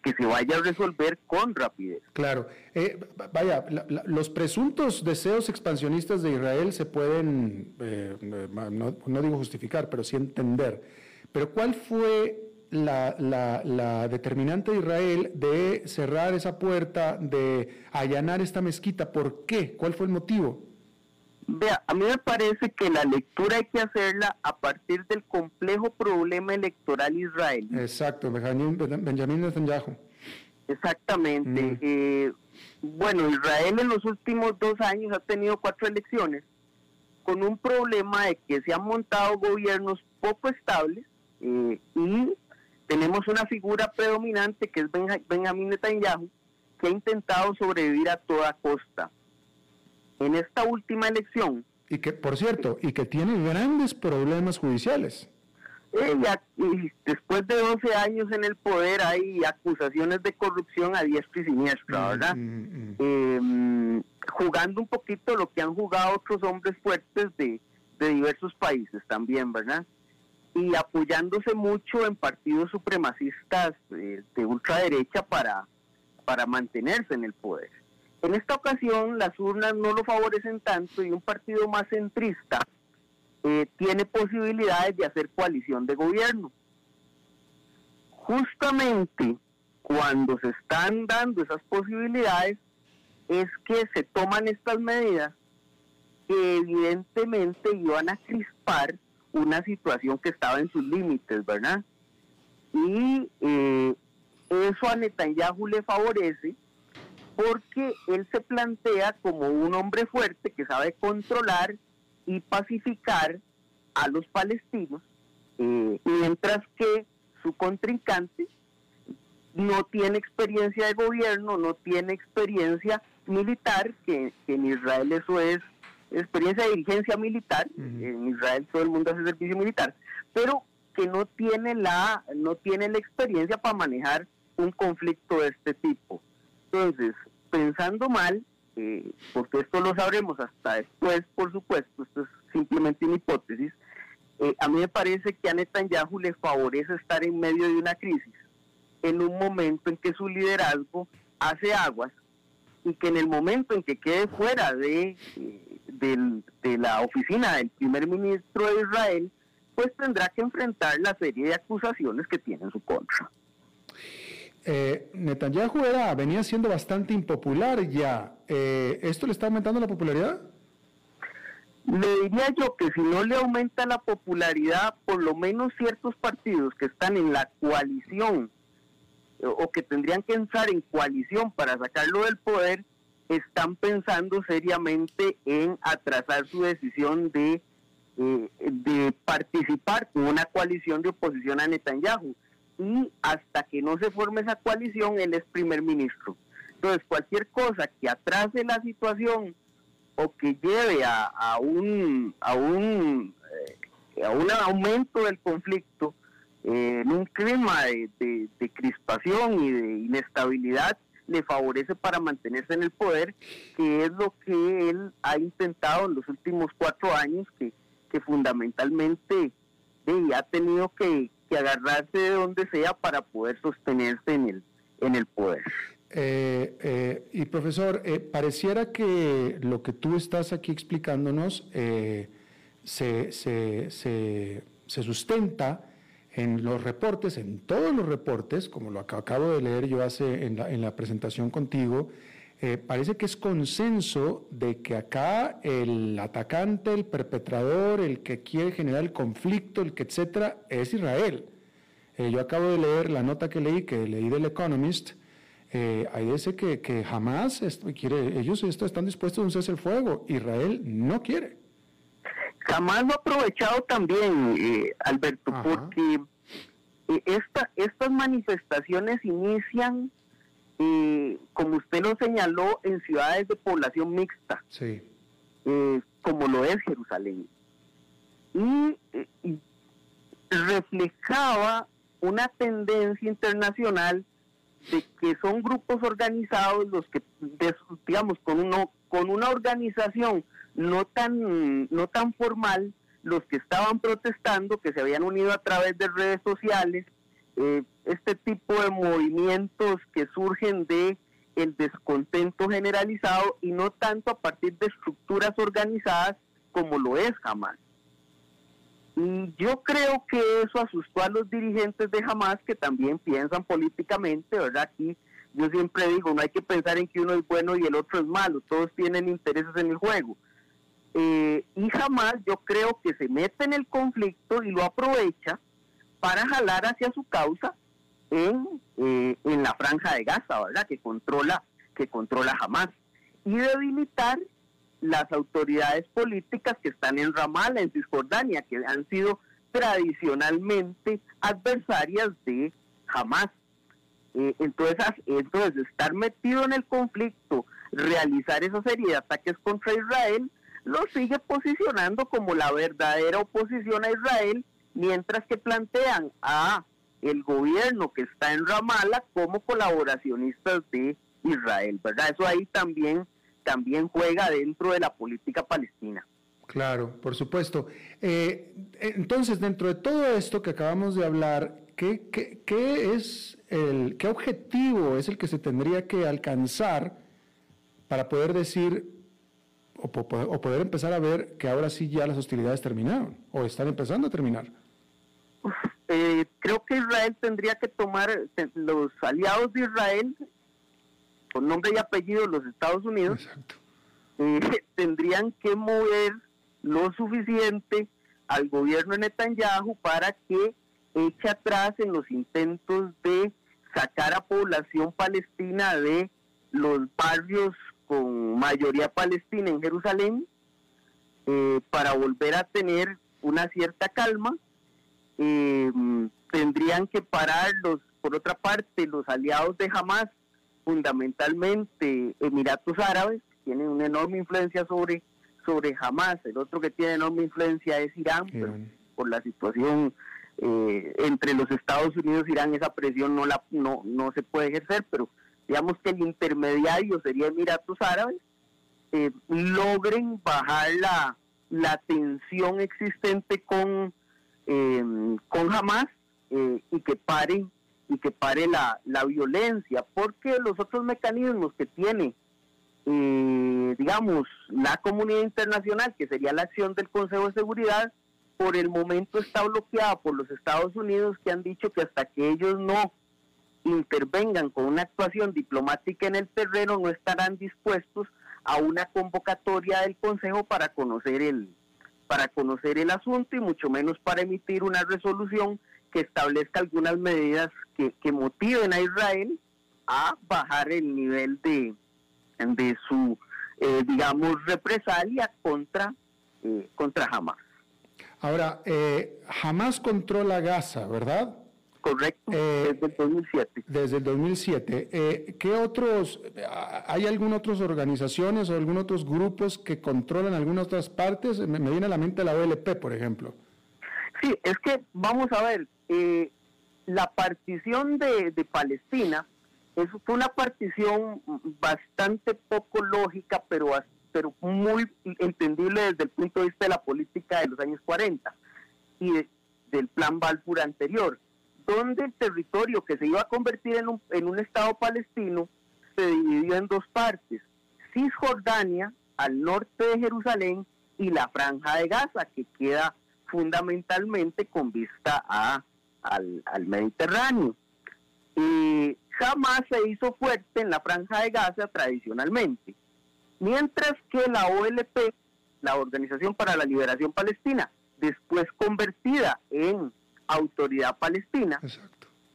que se vaya a resolver con rapidez. Claro. vaya, los presuntos deseos expansionistas de Israel se pueden, no, no, digo justificar, pero sí entender. Pero ¿cuál fue la, determinante de Israel de cerrar esa puerta, de allanar esta mezquita? ¿Por qué? ¿Cuál fue el motivo? Vea, a mí me parece que la lectura hay que hacerla a partir del complejo problema electoral israelí. Exacto, Benjamín, Benjamín Netanyahu. Exactamente. Mm. Eh, bueno, Israel en los últimos dos años ha tenido cuatro elecciones con un problema de que se han montado gobiernos poco estables eh, y tenemos una figura predominante que es Benjamín Netanyahu, que ha intentado sobrevivir a toda costa. En esta última elección. Y que, por cierto, y que tiene grandes problemas judiciales. Ella, y después de 12 años en el poder hay acusaciones de corrupción a diestra y siniestra, mm, ¿verdad? Mm, mm. Em, jugando un poquito lo que han jugado otros hombres fuertes de, de diversos países también, ¿verdad? Y apoyándose mucho en partidos supremacistas eh, de ultraderecha para, para mantenerse en el poder. En esta ocasión las urnas no lo favorecen tanto y un partido más centrista eh, tiene posibilidades de hacer coalición de gobierno. Justamente cuando se están dando esas posibilidades es que se toman estas medidas que evidentemente iban a crispar una situación que estaba en sus límites, ¿verdad? Y eh, eso a Netanyahu le favorece porque él se plantea como un hombre fuerte que sabe controlar y pacificar a los palestinos, eh, mientras que su contrincante no tiene experiencia de gobierno, no tiene experiencia militar, que en Israel eso es experiencia de dirigencia militar, en Israel todo el mundo hace servicio militar, pero que no tiene la, no tiene la experiencia para manejar un conflicto de este tipo. Entonces, pensando mal, eh, porque esto lo sabremos hasta después, por supuesto, esto es simplemente una hipótesis, eh, a mí me parece que a Netanyahu le favorece estar en medio de una crisis, en un momento en que su liderazgo hace aguas y que en el momento en que quede fuera de eh, de la oficina del primer ministro de Israel, pues tendrá que enfrentar la serie de acusaciones que tiene en su contra. Eh, Netanyahu era, venía siendo bastante impopular ya. Eh, ¿Esto le está aumentando la popularidad? Le diría yo que si no le aumenta la popularidad, por lo menos ciertos partidos que están en la coalición o que tendrían que entrar en coalición para sacarlo del poder, están pensando seriamente en atrasar su decisión de, eh, de participar con una coalición de oposición a Netanyahu. Y hasta que no se forme esa coalición, él es primer ministro. Entonces, cualquier cosa que atrase la situación o que lleve a, un, a, un, eh, a un aumento del conflicto, en un clima de, crispación y de inestabilidad le favorece para mantenerse en el poder, que es lo que él ha intentado en los últimos cuatro años, que, que fundamentalmente ha tenido que, agarrarse de donde sea para poder sostenerse en el, en el poder. Eh, eh, y profesor, eh, pareciera que lo que tú estás aquí explicándonos se, se, se, se, sustenta en los reportes, en todos los reportes, como lo acabo de leer yo hace en la, en la presentación contigo, eh, parece que es consenso de que acá el atacante, el perpetrador, el que quiere generar el conflicto, el que etcétera, es Israel. Eh, yo acabo de leer la nota que leí, que leí del Economist, eh, ahí dice que, jamás quiere, ellos están dispuestos a un cese el fuego, Israel no quiere. Jamás lo ha aprovechado también, Alberto, porque esta, estas manifestaciones inician como usted lo señaló, en ciudades de población mixta, eh, como lo es Jerusalén. Y, reflejaba una tendencia internacional de que son grupos organizados los que, digamos, con, uno, con una organización no tan, no tan formal, los que estaban protestando, que se habían unido a través de redes sociales, eh, este tipo de movimientos que surgen de el descontento generalizado y no tanto a partir de estructuras organizadas como lo es Hamas. Y yo creo que eso asustó a los dirigentes de Hamas que también piensan políticamente, ¿verdad? Aquí yo siempre digo, no hay que pensar en que uno es bueno y el otro es malo, todos tienen intereses en el juego. Eh, y Hamas yo creo que se mete en el conflicto y lo aprovecha para jalar hacia su causa en, eh, en la franja de Gaza, ¿verdad? Que controla, que controla Hamas. Y debilitar las autoridades políticas que están en Ramallah, en Cisjordania, que han sido tradicionalmente adversarias de Hamas. Eh, entonces, entonces, estar metido en el conflicto, realizar esa serie de ataques contra Israel, lo sigue posicionando como la verdadera oposición a Israel mientras que plantean a el gobierno que está en Ramallah como colaboracionistas de Israel, ¿verdad? Eso ahí también, también juega dentro de la política palestina. Claro, por supuesto. Eh, entonces, dentro de todo esto que acabamos de hablar, ¿qué, qué, es el, qué objetivo es el que se tendría que alcanzar para poder decir o, o poder empezar a ver que ahora sí ya las hostilidades terminaron o están empezando a terminar? Eh, creo que Israel tendría que tomar, eh, los aliados de Israel, con nombre y apellido los Estados Unidos, eh, [LAUGHS] tendrían que mover lo suficiente al gobierno de Netanyahu para que eche atrás en los intentos de sacar a población palestina de los barrios con mayoría palestina en Jerusalén para volver a tener una cierta calma eh, tendrían que parar los, por otra parte, los aliados de Hamas, fundamentalmente Emiratos Árabes, tienen una enorme influencia sobre, sobre Hamas, el otro que tiene enorme influencia es Irán, por la situación eh, entre los Estados Unidos y Irán, esa presión no, la, no, no se puede ejercer, pero digamos que el intermediario sería Emiratos Árabes, eh, logren bajar la, la tensión existente con eh, con Hamas eh, y que pare y que pare la, la, violencia, porque los otros mecanismos que tiene, eh, digamos, la comunidad internacional, que sería la acción del Consejo de Seguridad, por el momento está bloqueada por los Estados Unidos, que han dicho que hasta que ellos no intervengan con una actuación diplomática en el terreno, no estarán dispuestos a una convocatoria del Consejo para conocer el, para conocer el asunto y mucho menos para emitir una resolución que establezca algunas medidas que, motiven a Israel a bajar el nivel de, de su, eh, digamos, represalia contra, eh, contra Hamas. Ahora, eh, Hamas controla Gaza, ¿verdad? Correcto, eh, desde el 2007. Desde el 2007. Eh, ¿Qué otros, hay algunas otras organizaciones o algunos otros grupos que controlan algunas otras partes? Me, viene a la mente la OLP, por ejemplo. Sí, es que vamos a ver, eh, la partición de, Palestina eso fue una partición bastante poco lógica, pero, pero muy entendible desde el punto de vista de la política de los años 40 y del plan Balfour anterior, donde el territorio que se iba a convertir en un, en un Estado palestino se dividió en dos partes, Cisjordania al norte de Jerusalén y la franja de Gaza, que queda fundamentalmente con vista a, al, Mediterráneo. y jamás se hizo fuerte en la franja de Gaza tradicionalmente, mientras que la OLP, la Organización para la Liberación Palestina, después convertida en Autoridad Palestina,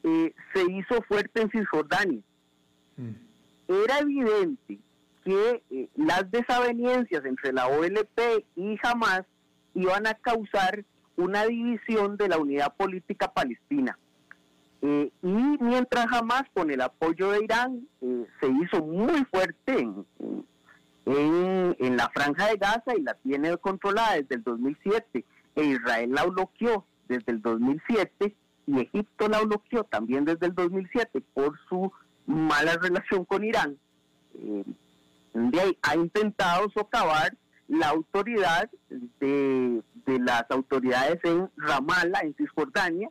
eh, se hizo fuerte en Cisjordania. Mm. Era evidente que eh, las desavenencias entre la OLP y Hamas iban a causar una división de la unidad política palestina. Eh, y mientras Hamas, con el apoyo de Irán, eh, se hizo muy fuerte en, en, la franja de Gaza y la tiene controlada desde el 2007, e Israel la bloqueó desde el 2007 y Egipto la bloqueó también desde el 2007 por su mala relación con Irán. Eh, ha intentado socavar la autoridad de, las autoridades en Ramallah, en Cisjordania,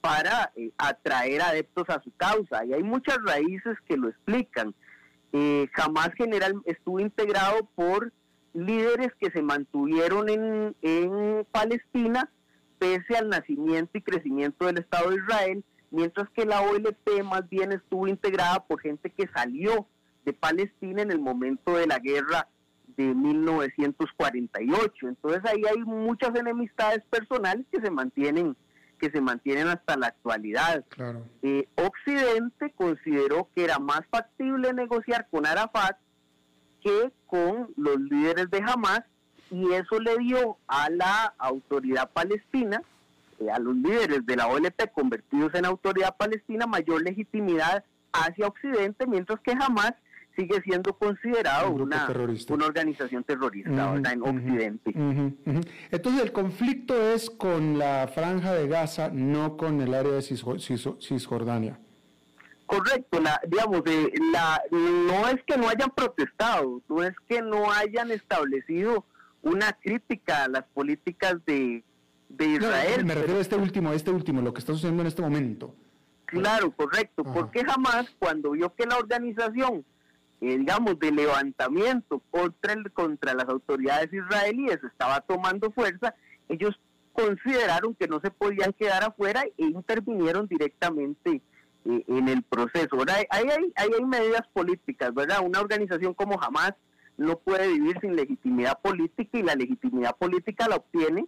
para eh, atraer adeptos a su causa. Y hay muchas raíces que lo explican. Eh, jamás general estuvo integrado por líderes que se mantuvieron en, en Palestina pese al nacimiento y crecimiento del Estado de Israel, mientras que la OLP más bien estuvo integrada por gente que salió de Palestina en el momento de la guerra de 1948. Entonces ahí hay muchas enemistades personales que se mantienen que se mantienen hasta la actualidad. Eh, Occidente consideró que era más factible negociar con Arafat que con los líderes de Hamas y eso le dio a la autoridad palestina, eh, a los líderes de la OLP convertidos en autoridad palestina, mayor legitimidad hacia Occidente, mientras que Hamas sigue siendo considerado una, una organización terrorista en Occidente. Entonces el conflicto es con la franja de Gaza, no con el área de Cisjordania. Correcto, la, digamos, de, la, no es que no hayan protestado, no es que no hayan establecido una crítica a las políticas de, Israel. me refiero a este último, a este último, lo que está sucediendo en este momento. Claro, correcto, porque jamás cuando vio que la organización eh, digamos, de levantamiento contra, el, contra las autoridades israelíes estaba tomando fuerza, ellos consideraron que no se podían quedar afuera e intervinieron directamente eh, en el proceso. Ahora, ahí hay, hay medidas políticas, ¿verdad? Una organización como Hamas no puede vivir sin legitimidad política y la legitimidad política la obtiene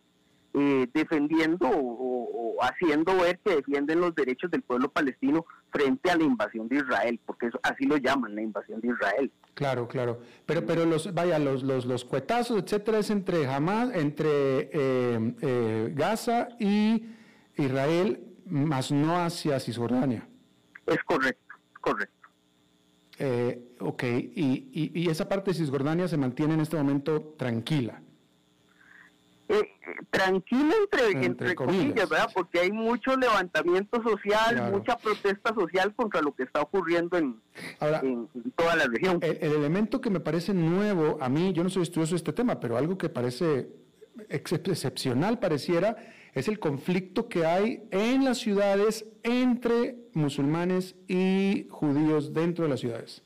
eh, defendiendo o, haciendo ver que defienden los derechos del pueblo palestino frente a la invasión de Israel, porque eso, así lo llaman, la invasión de Israel. Claro, claro. Pero, pero los, vaya, los, los, los cuetazos, etcétera, es entre Hamas, entre eh, eh, Gaza y Israel, más no hacia Cisjordania. Es correcto, correcto. Ok, y, y, y esa parte de Cisjordania se mantiene en este momento tranquila eh, tranquila entre, entre, comillas, ¿verdad? Porque hay mucho levantamiento social, mucha protesta social contra lo que está ocurriendo en, toda la región. El, elemento que me parece nuevo, a mí, yo no soy estudioso de este tema, pero algo que parece excepcional pareciera, es el conflicto que hay en las ciudades entre musulmanes y judíos dentro de las ciudades.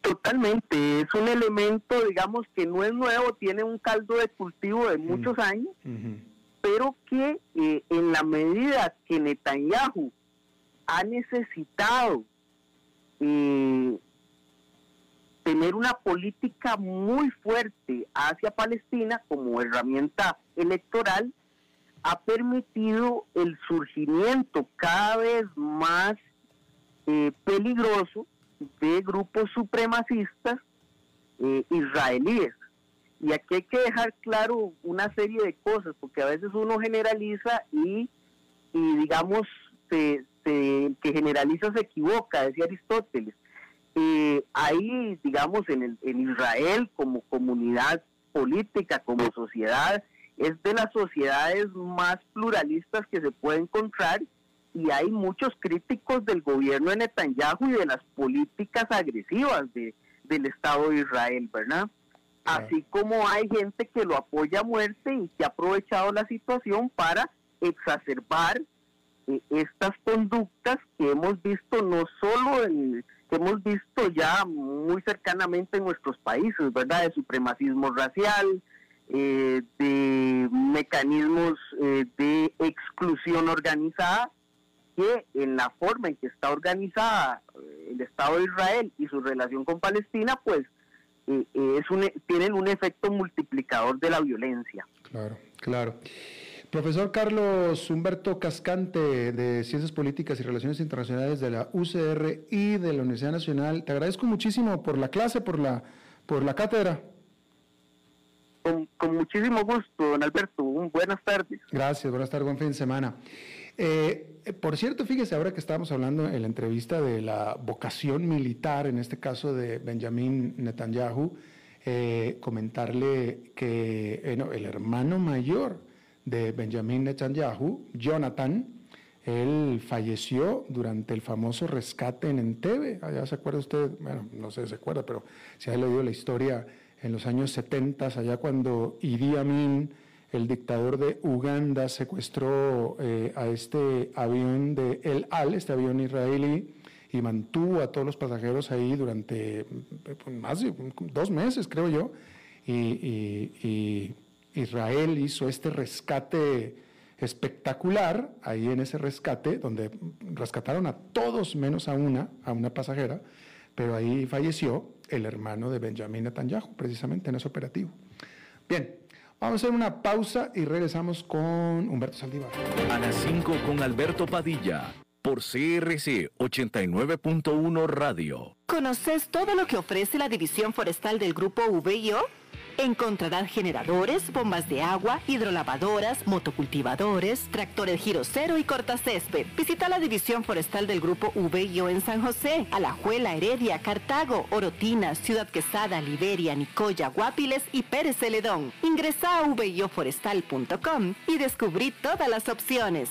Totalmente, es un elemento, digamos, que no es nuevo, tiene un caldo de cultivo de muchos años, pero que eh, en la medida que Netanyahu ha necesitado eh, tener una política muy fuerte hacia Palestina como herramienta electoral, ha permitido el surgimiento cada vez más eh, peligroso de grupos supremacistas eh, israelíes. Y aquí hay que dejar claro una serie de cosas, porque a veces uno generaliza y, digamos, se, que generaliza se equivoca, decía Aristóteles. Eh, hay, digamos, en, el, en Israel como comunidad política, como sociedad, es de las sociedades más pluralistas que se puede encontrar y hay muchos críticos del gobierno de Netanyahu y de las políticas agresivas de, del Estado de Israel, ¿verdad? Así como hay gente que lo apoya a muerte y que ha aprovechado la situación para exacerbar eh, estas conductas que hemos visto no solo en, que hemos visto ya muy cercanamente en nuestros países, ¿verdad? De supremacismo racial, eh, de mecanismos eh, de exclusión organizada, que en la forma en que está organizada el Estado de Israel y su relación con Palestina, pues es un, tienen un efecto multiplicador de la violencia. Claro, claro. Profesor Carlos Humberto Cascante de Ciencias Políticas y Relaciones Internacionales de la UCR y de la Universidad Nacional, te agradezco muchísimo por la clase, por la, por la cátedra. Con, muchísimo gusto, don Alberto. buenas tardes. Gracias, buenas tardes, buen fin de semana. Eh, por cierto, fíjese, ahora que estábamos hablando en la entrevista de la vocación militar, en este caso de Benjamín Netanyahu, eh, comentarle que eh, el hermano mayor de Benjamin Netanyahu, Jonathan, él falleció durante el famoso rescate en Entebbe. Allá se acuerda usted, bueno, no sé si se acuerda, pero si ha leído la historia en los años 70, allá cuando Idi Amin, el dictador de Uganda, secuestró eh, a este avión de El Al, este avión israelí, y mantuvo a todos los pasajeros ahí durante pues, más de dos meses, creo yo, y Israel hizo este rescate espectacular, ahí en ese rescate, donde rescataron a todos menos a una, a una pasajera, pero ahí falleció el hermano de Benjamin Netanyahu, precisamente en ese operativo. Bien, vamos a hacer una pausa y regresamos con Humberto Saldívar. A las 5 con Alberto Padilla, por CRC 89.1 Radio. ¿Conoces todo lo que ofrece la División Forestal del Grupo VIO? Encontrarán generadores, bombas de agua, hidrolavadoras, motocultivadores, tractores giro cero y cortacésped. Visita la división forestal del grupo VIO en San José, Alajuela, Heredia, Cartago, Orotina, Ciudad Quesada, Liberia, Nicoya, Guapiles y Pérez Celedón. Ingresa a vioforestal.com y descubrí todas las opciones.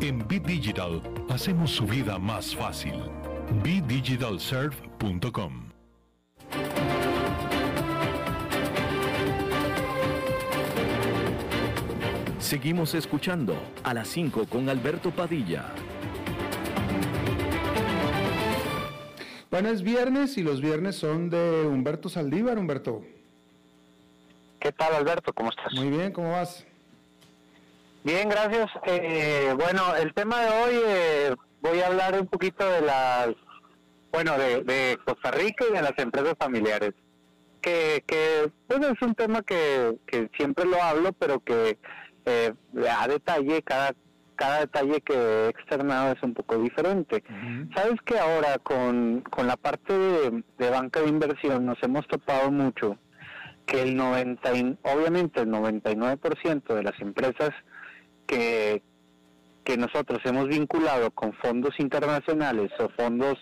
En Bit Digital hacemos su vida más fácil. BitDigitalServe.com Seguimos escuchando a las 5 con Alberto Padilla. Bueno, es viernes y los viernes son de Humberto Saldívar. Humberto. ¿Qué tal, Alberto? ¿Cómo estás? Muy bien, ¿cómo vas? Bien, gracias. Eh, bueno, el tema de hoy eh, voy a hablar un poquito de las, bueno, de, Costa Rica y de las empresas familiares. Que, que bueno, es un tema que, que siempre lo hablo, pero que eh, a detalle, cada, cada detalle que he externado es un poco diferente. Sabes que ahora con, con la parte de, de banca de inversión nos hemos topado mucho que el 90, obviamente el 99% de las empresas que, que nosotros hemos vinculado con fondos internacionales o fondos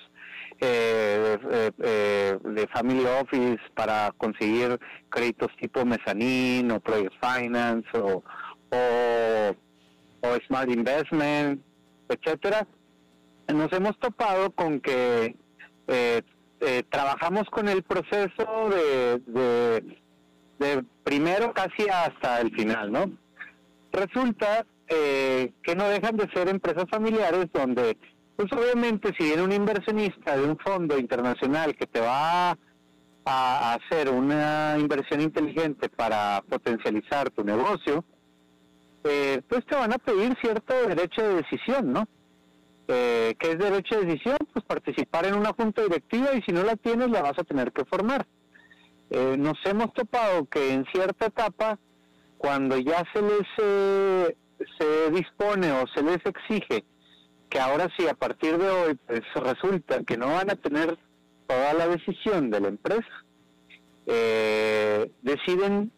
eh, eh, de Family Office para conseguir créditos tipo mezzanine o Project Finance o, o, Smart Investment, etcétera, nos hemos topado con que eh, trabajamos con el proceso de, de, de primero casi hasta el final, ¿no? Resulta eh, que no dejan de ser empresas familiares donde, pues obviamente si viene un inversionista de un fondo internacional que te va a hacer una inversión inteligente para potencializar tu negocio, eh, pues te van a pedir cierto derecho de decisión, ¿no? Eh, ¿Qué es derecho de decisión? Pues participar en una junta directiva y si no la tienes la vas a tener que formar. eh, nos hemos topado que en cierta etapa, cuando ya se les eh, se dispone o se les exige que ahora sí, a partir de hoy, pues resulta que no van a tener toda la decisión de la empresa, eh, deciden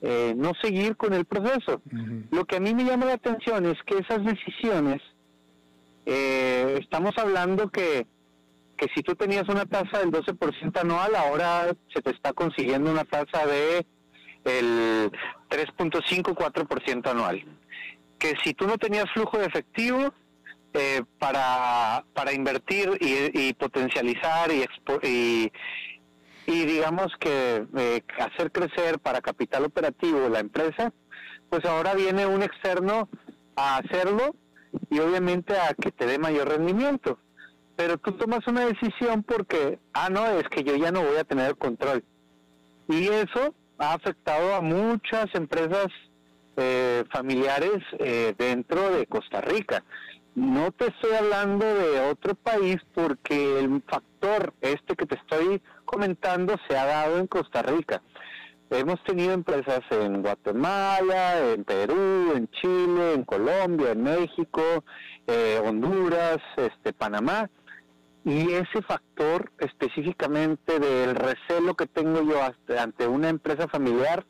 eh, no seguir con el proceso. Lo que a mí me llama la atención es que esas decisiones, eh, estamos hablando que, que si tú tenías una tasa del 12% anual, ahora se te está consiguiendo una tasa de el 3.5-4% anual. Que si tú no tenías flujo de efectivo, eh, para, para invertir y, potencializar y, y, y digamos que eh, hacer crecer para capital operativo la empresa, pues ahora viene un externo a hacerlo y obviamente a que te dé mayor rendimiento. Pero tú tomas una decisión porque, ah, no, es que yo ya no voy a tener el control. Y eso ha afectado a muchas empresas eh, familiares dentro de Costa Rica. No te estoy hablando de otro país porque el factor este que te estoy comentando se ha dado en Costa Rica. Hemos tenido empresas en Guatemala, en Perú, en Chile, en Colombia, en México, eh, Honduras, este, Panamá. Y ese factor específicamente del recelo que tengo yo ante una empresa familiar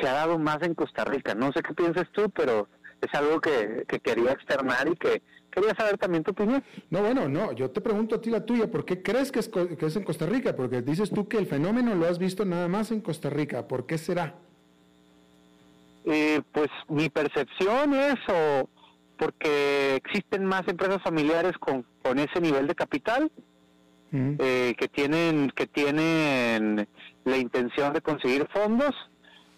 se ha dado más en Costa Rica. No sé qué piensas tú, pero es algo que, quería externar y que quería saber también tu opinión. No, bueno, no, yo te pregunto a ti la tuya, ¿por qué crees que es, que es en Costa Rica? Porque dices tú que el fenómeno lo has visto nada más en Costa Rica, ¿por qué será? Eh, pues mi percepción es o porque existen más empresas familiares con, con ese nivel de capital eh, que tienen que tienen la intención de conseguir fondos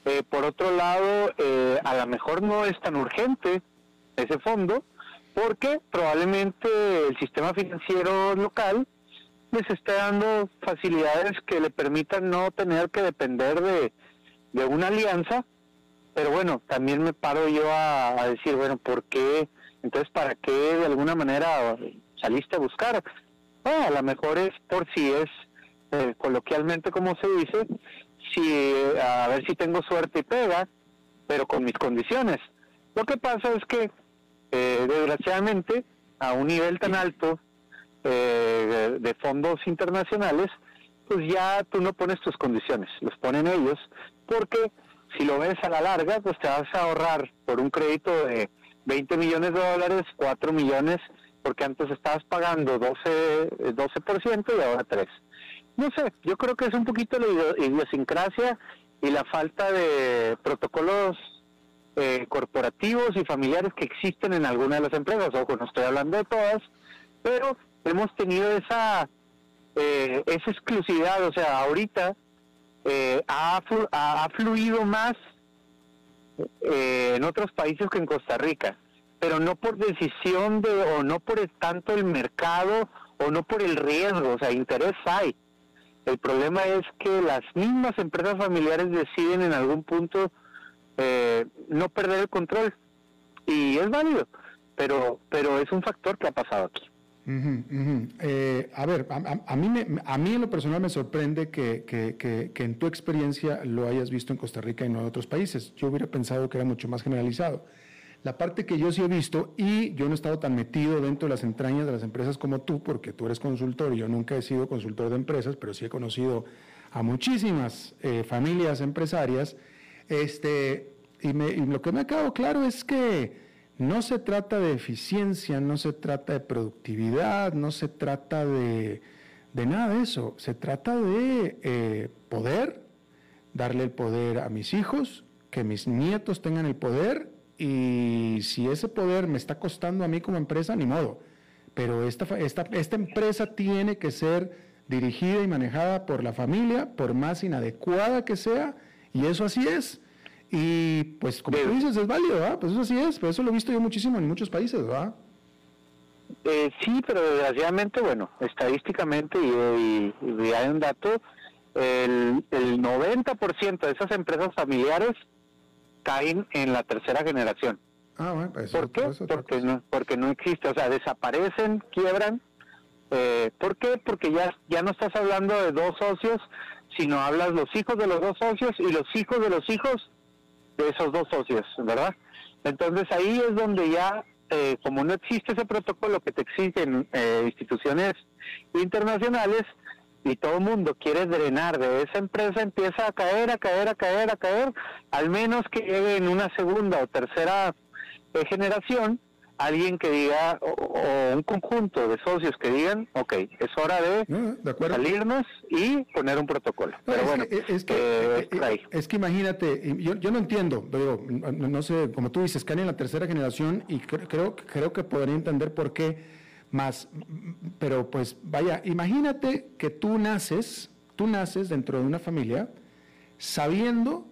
eh, por otro lado, eh, a lo mejor no es tan urgente ese fondo porque probablemente el sistema financiero local les esté dando facilidades que le permitan no tener que depender de, una alianza. Pero bueno, también me paro yo a, decir, bueno, ¿por qué? Entonces, ¿para qué de alguna manera saliste a buscar? a lo mejor es por si es eh, coloquialmente como se dice, si a ver si tengo suerte y pega, pero con mis condiciones. Lo que pasa es que, eh, desgraciadamente, a un nivel tan alto eh, de, fondos internacionales, pues ya tú no pones tus condiciones, los ponen ellos, porque si lo ves a la larga, pues te vas a ahorrar por un crédito de 20 millones de dólares, 4 millones, porque antes estabas pagando 12, 12% y ahora 3 no sé, yo creo que es un poquito la idiosincrasia y la falta de protocolos eh, corporativos y familiares que existen en algunas de las empresas. Ojo, no estoy hablando de todas, pero hemos tenido esa, eh, esa exclusividad. O sea, ahorita eh, ha, ha, fluido más en otros países que en Costa Rica, pero no por decisión de, o no por tanto el mercado, o no por el riesgo, o sea, interés hay el problema es que las mismas empresas familiares deciden en algún punto eh, no perder el control y es válido, pero pero es un factor que ha pasado aquí. Eh, a ver, a, mí me, a mí en lo personal me sorprende que, que, en tu experiencia lo hayas visto en Costa Rica y no en otros países. Yo hubiera pensado que era mucho más generalizado. La parte que yo sí he visto, y yo no he estado tan metido dentro de las entrañas de las empresas como tú, porque tú eres consultor y yo nunca he sido consultor de empresas, pero sí he conocido a muchísimas eh, familias empresarias, este, y, lo que me ha quedado claro es que no se trata de eficiencia, no se trata de productividad, no se trata de, nada de eso, se trata de eh, poder, darle el poder a mis hijos, que mis nietos tengan el poder y si ese poder me está costando a mí como empresa, ni modo. Pero esta, esta, esta empresa tiene que ser dirigida y manejada por la familia, por más inadecuada que sea, y eso así es. Y pues como tú dices, es válido, ¿verdad? Pues eso así es, pero eso lo he visto yo muchísimo en muchos países, ¿verdad? Eh, sí, pero desgraciadamente, bueno, estadísticamente, y, y, hay un dato, el, el 90% de esas empresas familiares caen en la tercera generación. Ah, bueno, pues ¿Por qué? porque, no, porque no existe, o sea, desaparecen, quiebran. Eh, ¿Por qué? Porque ya, ya no estás hablando de dos socios, sino hablas los hijos de los dos socios y los hijos de los hijos de esos dos socios, ¿verdad? Entonces ahí es donde ya, eh, como no existe ese protocolo que te exigen eh, instituciones internacionales y todo el mundo quiere drenar de esa empresa, empieza a caer, a caer, a caer, a caer, al menos que llegue en una segunda o tercera eh, generación alguien que diga, o, un conjunto de socios que digan, ok, es hora de, salirnos y poner un protocolo. Pero es bueno, que, es, que, eh, eh, es que imagínate, yo, yo no entiendo, digo, no, sé, como tú dices, caen en la tercera generación y creo, creo que podría entender por qué más, pero pues vaya, imagínate que tú naces, tú naces dentro de una familia sabiendo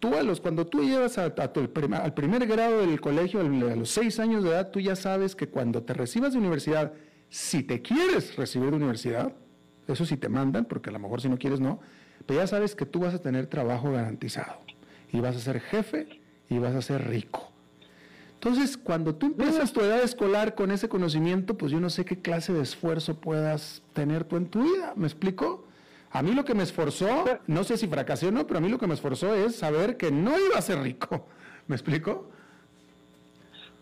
tú a los, cuando tú llevas al primer grado del colegio, a los seis años de edad, tú ya sabes que cuando te recibas de universidad, si te quieres recibir de universidad, eso sí te mandan, porque a lo mejor si no quieres no, pero ya sabes que tú vas a tener trabajo garantizado y vas a ser jefe y vas a ser rico. Entonces, cuando tú empiezas tu edad escolar con ese conocimiento, pues yo no sé qué clase de esfuerzo puedas tener tú en tu vida, ¿me explico? A mí lo que me esforzó, no sé si fracasé o no, pero a mí lo que me esforzó es saber que no iba a ser rico. [LAUGHS] ¿Me explico?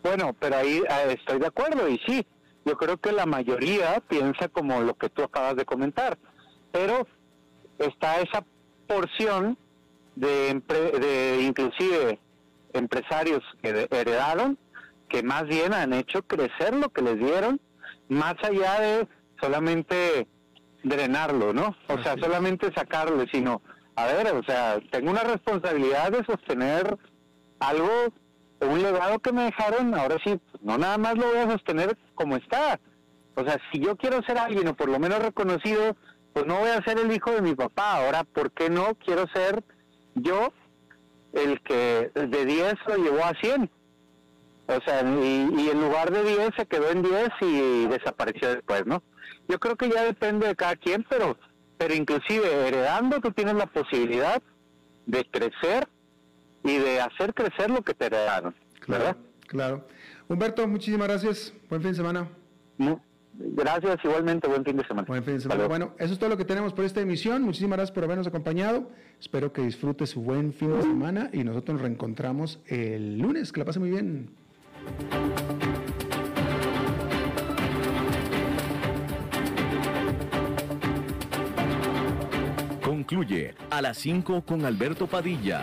Bueno, pero ahí eh, estoy de acuerdo y sí, yo creo que la mayoría piensa como lo que tú acabas de comentar, pero está esa porción de, de inclusive empresarios que heredaron, que más bien han hecho crecer lo que les dieron, más allá de solamente drenarlo, ¿no? O sea, solamente sacarlo, sino, a ver, o sea, tengo una responsabilidad de sostener algo, un legado que me dejaron, ahora sí, no nada más lo voy a sostener como está. O sea, si yo quiero ser alguien o por lo menos reconocido, pues no voy a ser el hijo de mi papá. Ahora, ¿por qué no quiero ser yo el que de 10 lo llevó a 100? O sea, y, y en lugar de 10 se quedó en 10 y desapareció después, ¿no? Yo creo que ya depende de cada quien, pero, pero inclusive heredando tú tienes la posibilidad de crecer y de hacer crecer lo que te heredaron, ¿verdad? Claro. Humberto, muchísimas gracias. Buen fin de semana. Gracias, igualmente, buen fin de semana. Buen fin de semana. Bueno, eso es todo lo que tenemos por esta emisión. Muchísimas gracias por habernos acompañado. Espero que disfrute su buen fin de semana y nosotros nos reencontramos el lunes. Que la pase muy bien. Concluye a las 5 con Alberto Padilla.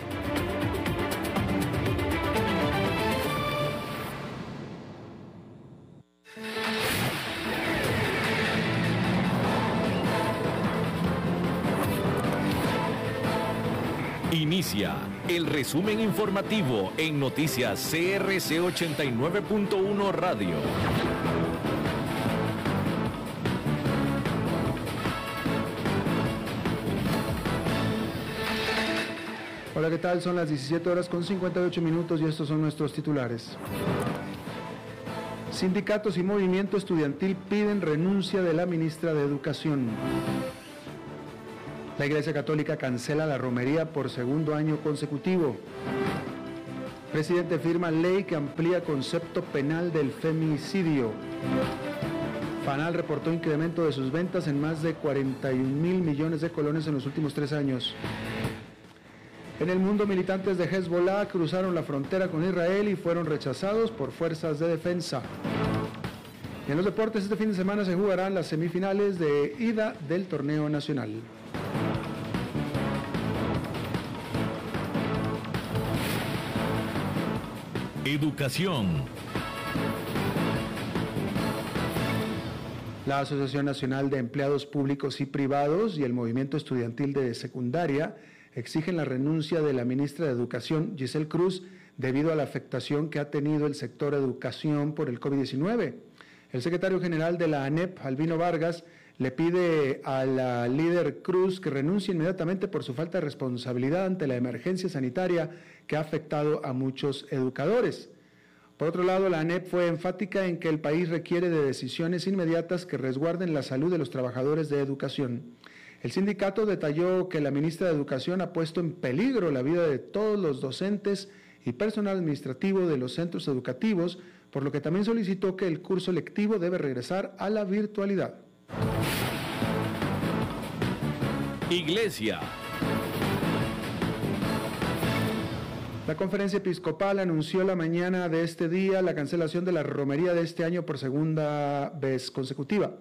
Inicia el resumen informativo en noticias CRC 89.1 Radio. Hola, ¿qué tal? Son las 17 horas con 58 minutos y estos son nuestros titulares. Sindicatos y movimiento estudiantil piden renuncia de la ministra de Educación. La Iglesia Católica cancela la romería por segundo año consecutivo. Presidente firma ley que amplía concepto penal del femicidio. Fanal reportó incremento de sus ventas en más de 41 mil millones de colones en los últimos tres años. En el mundo, militantes de Hezbollah cruzaron la frontera con Israel y fueron rechazados por fuerzas de defensa. en los deportes, este fin de semana se jugarán las semifinales de ida del torneo nacional. Educación. La Asociación Nacional de Empleados Públicos y Privados y el Movimiento Estudiantil de Secundaria exigen la renuncia de la ministra de Educación, Giselle Cruz, debido a la afectación que ha tenido el sector educación por el COVID-19. El secretario general de la ANEP, Albino Vargas, le pide a la líder Cruz que renuncie inmediatamente por su falta de responsabilidad ante la emergencia sanitaria que ha afectado a muchos educadores. Por otro lado, la ANEP fue enfática en que el país requiere de decisiones inmediatas que resguarden la salud de los trabajadores de educación. El sindicato detalló que la ministra de Educación ha puesto en peligro la vida de todos los docentes y personal administrativo de los centros educativos, por lo que también solicitó que el curso lectivo debe regresar a la virtualidad. Iglesia. La conferencia episcopal anunció la mañana de este día la cancelación de la romería de este año por segunda vez consecutiva.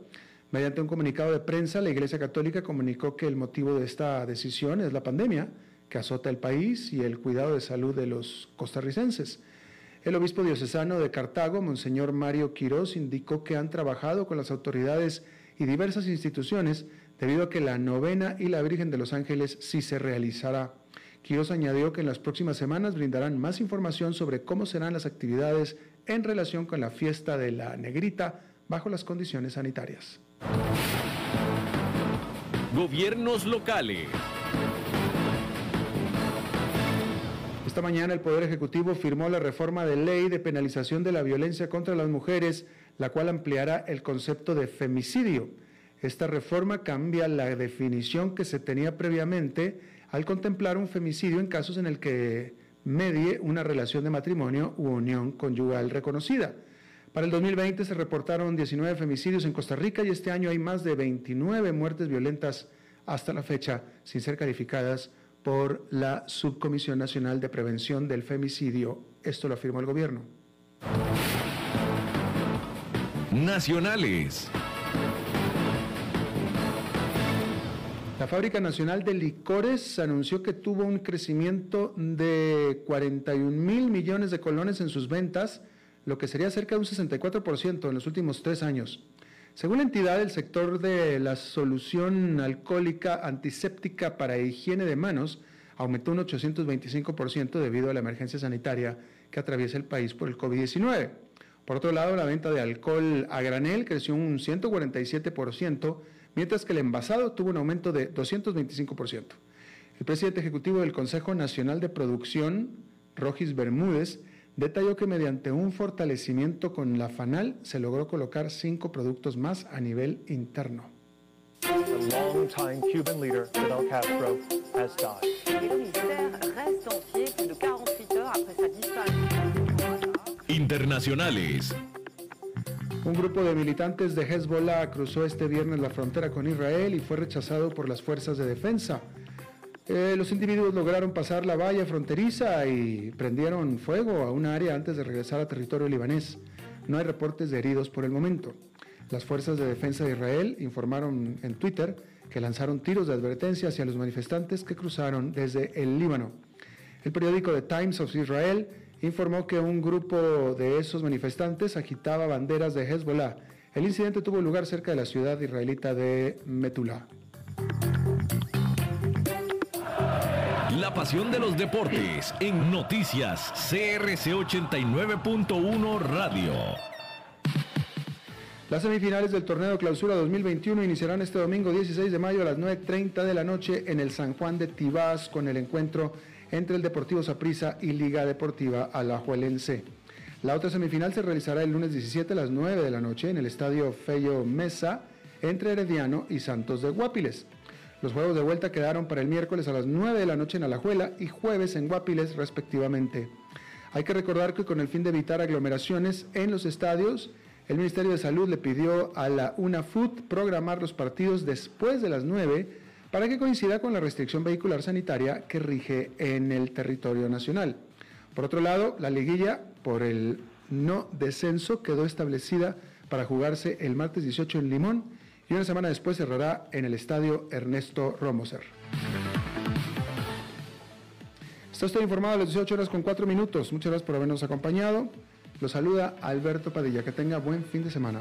Mediante un comunicado de prensa, la Iglesia Católica comunicó que el motivo de esta decisión es la pandemia que azota el país y el cuidado de salud de los costarricenses. El obispo diocesano de Cartago, Monseñor Mario Quirós, indicó que han trabajado con las autoridades y diversas instituciones debido a que la novena y la Virgen de los Ángeles sí se realizará. Quirós añadió que en las próximas semanas brindarán más información sobre cómo serán las actividades en relación con la fiesta de la negrita bajo las condiciones sanitarias. Gobiernos locales. Esta mañana el Poder Ejecutivo firmó la reforma de ley de penalización de la violencia contra las mujeres, la cual ampliará el concepto de femicidio. Esta reforma cambia la definición que se tenía previamente al contemplar un femicidio en casos en el que medie una relación de matrimonio u unión conyugal reconocida. Para el 2020 se reportaron 19 femicidios en Costa Rica y este año hay más de 29 muertes violentas hasta la fecha sin ser calificadas por la Subcomisión Nacional de Prevención del Femicidio. Esto lo afirmó el gobierno. Nacionales. La Fábrica Nacional de Licores anunció que tuvo un crecimiento de 41 mil millones de colones en sus ventas, lo que sería cerca de un 64% en los últimos tres años. Según la entidad, el sector de la solución alcohólica antiséptica para higiene de manos aumentó un 825% debido a la emergencia sanitaria que atraviesa el país por el COVID-19. Por otro lado, la venta de alcohol a granel creció un 147%, mientras que el envasado tuvo un aumento de 225%. El presidente ejecutivo del Consejo Nacional de Producción, Rogis Bermúdez, detalló que mediante un fortalecimiento con la FANAL se logró colocar cinco productos más a nivel interno. Internacionales. Un grupo de militantes de Hezbollah cruzó este viernes la frontera con Israel y fue rechazado por las fuerzas de defensa. Eh, los individuos lograron pasar la valla fronteriza y prendieron fuego a un área antes de regresar a territorio libanés. No hay reportes de heridos por el momento. Las fuerzas de defensa de Israel informaron en Twitter que lanzaron tiros de advertencia hacia los manifestantes que cruzaron desde el Líbano. El periódico The Times of Israel informó que un grupo de esos manifestantes agitaba banderas de Hezbollah. El incidente tuvo lugar cerca de la ciudad israelita de Metula. La pasión de los deportes en noticias CRC 89.1 Radio. Las semifinales del torneo Clausura 2021 iniciarán este domingo 16 de mayo a las 9.30 de la noche en el San Juan de Tibás con el encuentro entre el Deportivo Saprissa y Liga Deportiva Alajuelense. La otra semifinal se realizará el lunes 17 a las 9 de la noche en el Estadio Fello Mesa entre Herediano y Santos de Guapiles. Los juegos de vuelta quedaron para el miércoles a las 9 de la noche en Alajuela y jueves en Guapiles respectivamente. Hay que recordar que con el fin de evitar aglomeraciones en los estadios, el Ministerio de Salud le pidió a la UNAFUT programar los partidos después de las 9 para que coincida con la restricción vehicular sanitaria que rige en el territorio nacional. Por otro lado, la liguilla por el no descenso quedó establecida para jugarse el martes 18 en Limón y una semana después cerrará en el estadio Ernesto Romoser. Está usted informado a las 18 horas con 4 minutos. Muchas gracias por habernos acompañado. Lo saluda Alberto Padilla. Que tenga buen fin de semana.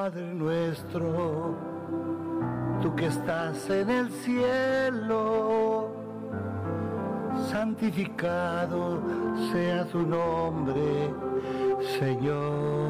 Padre nuestro, tú que estás en el cielo, santificado sea tu nombre, Señor.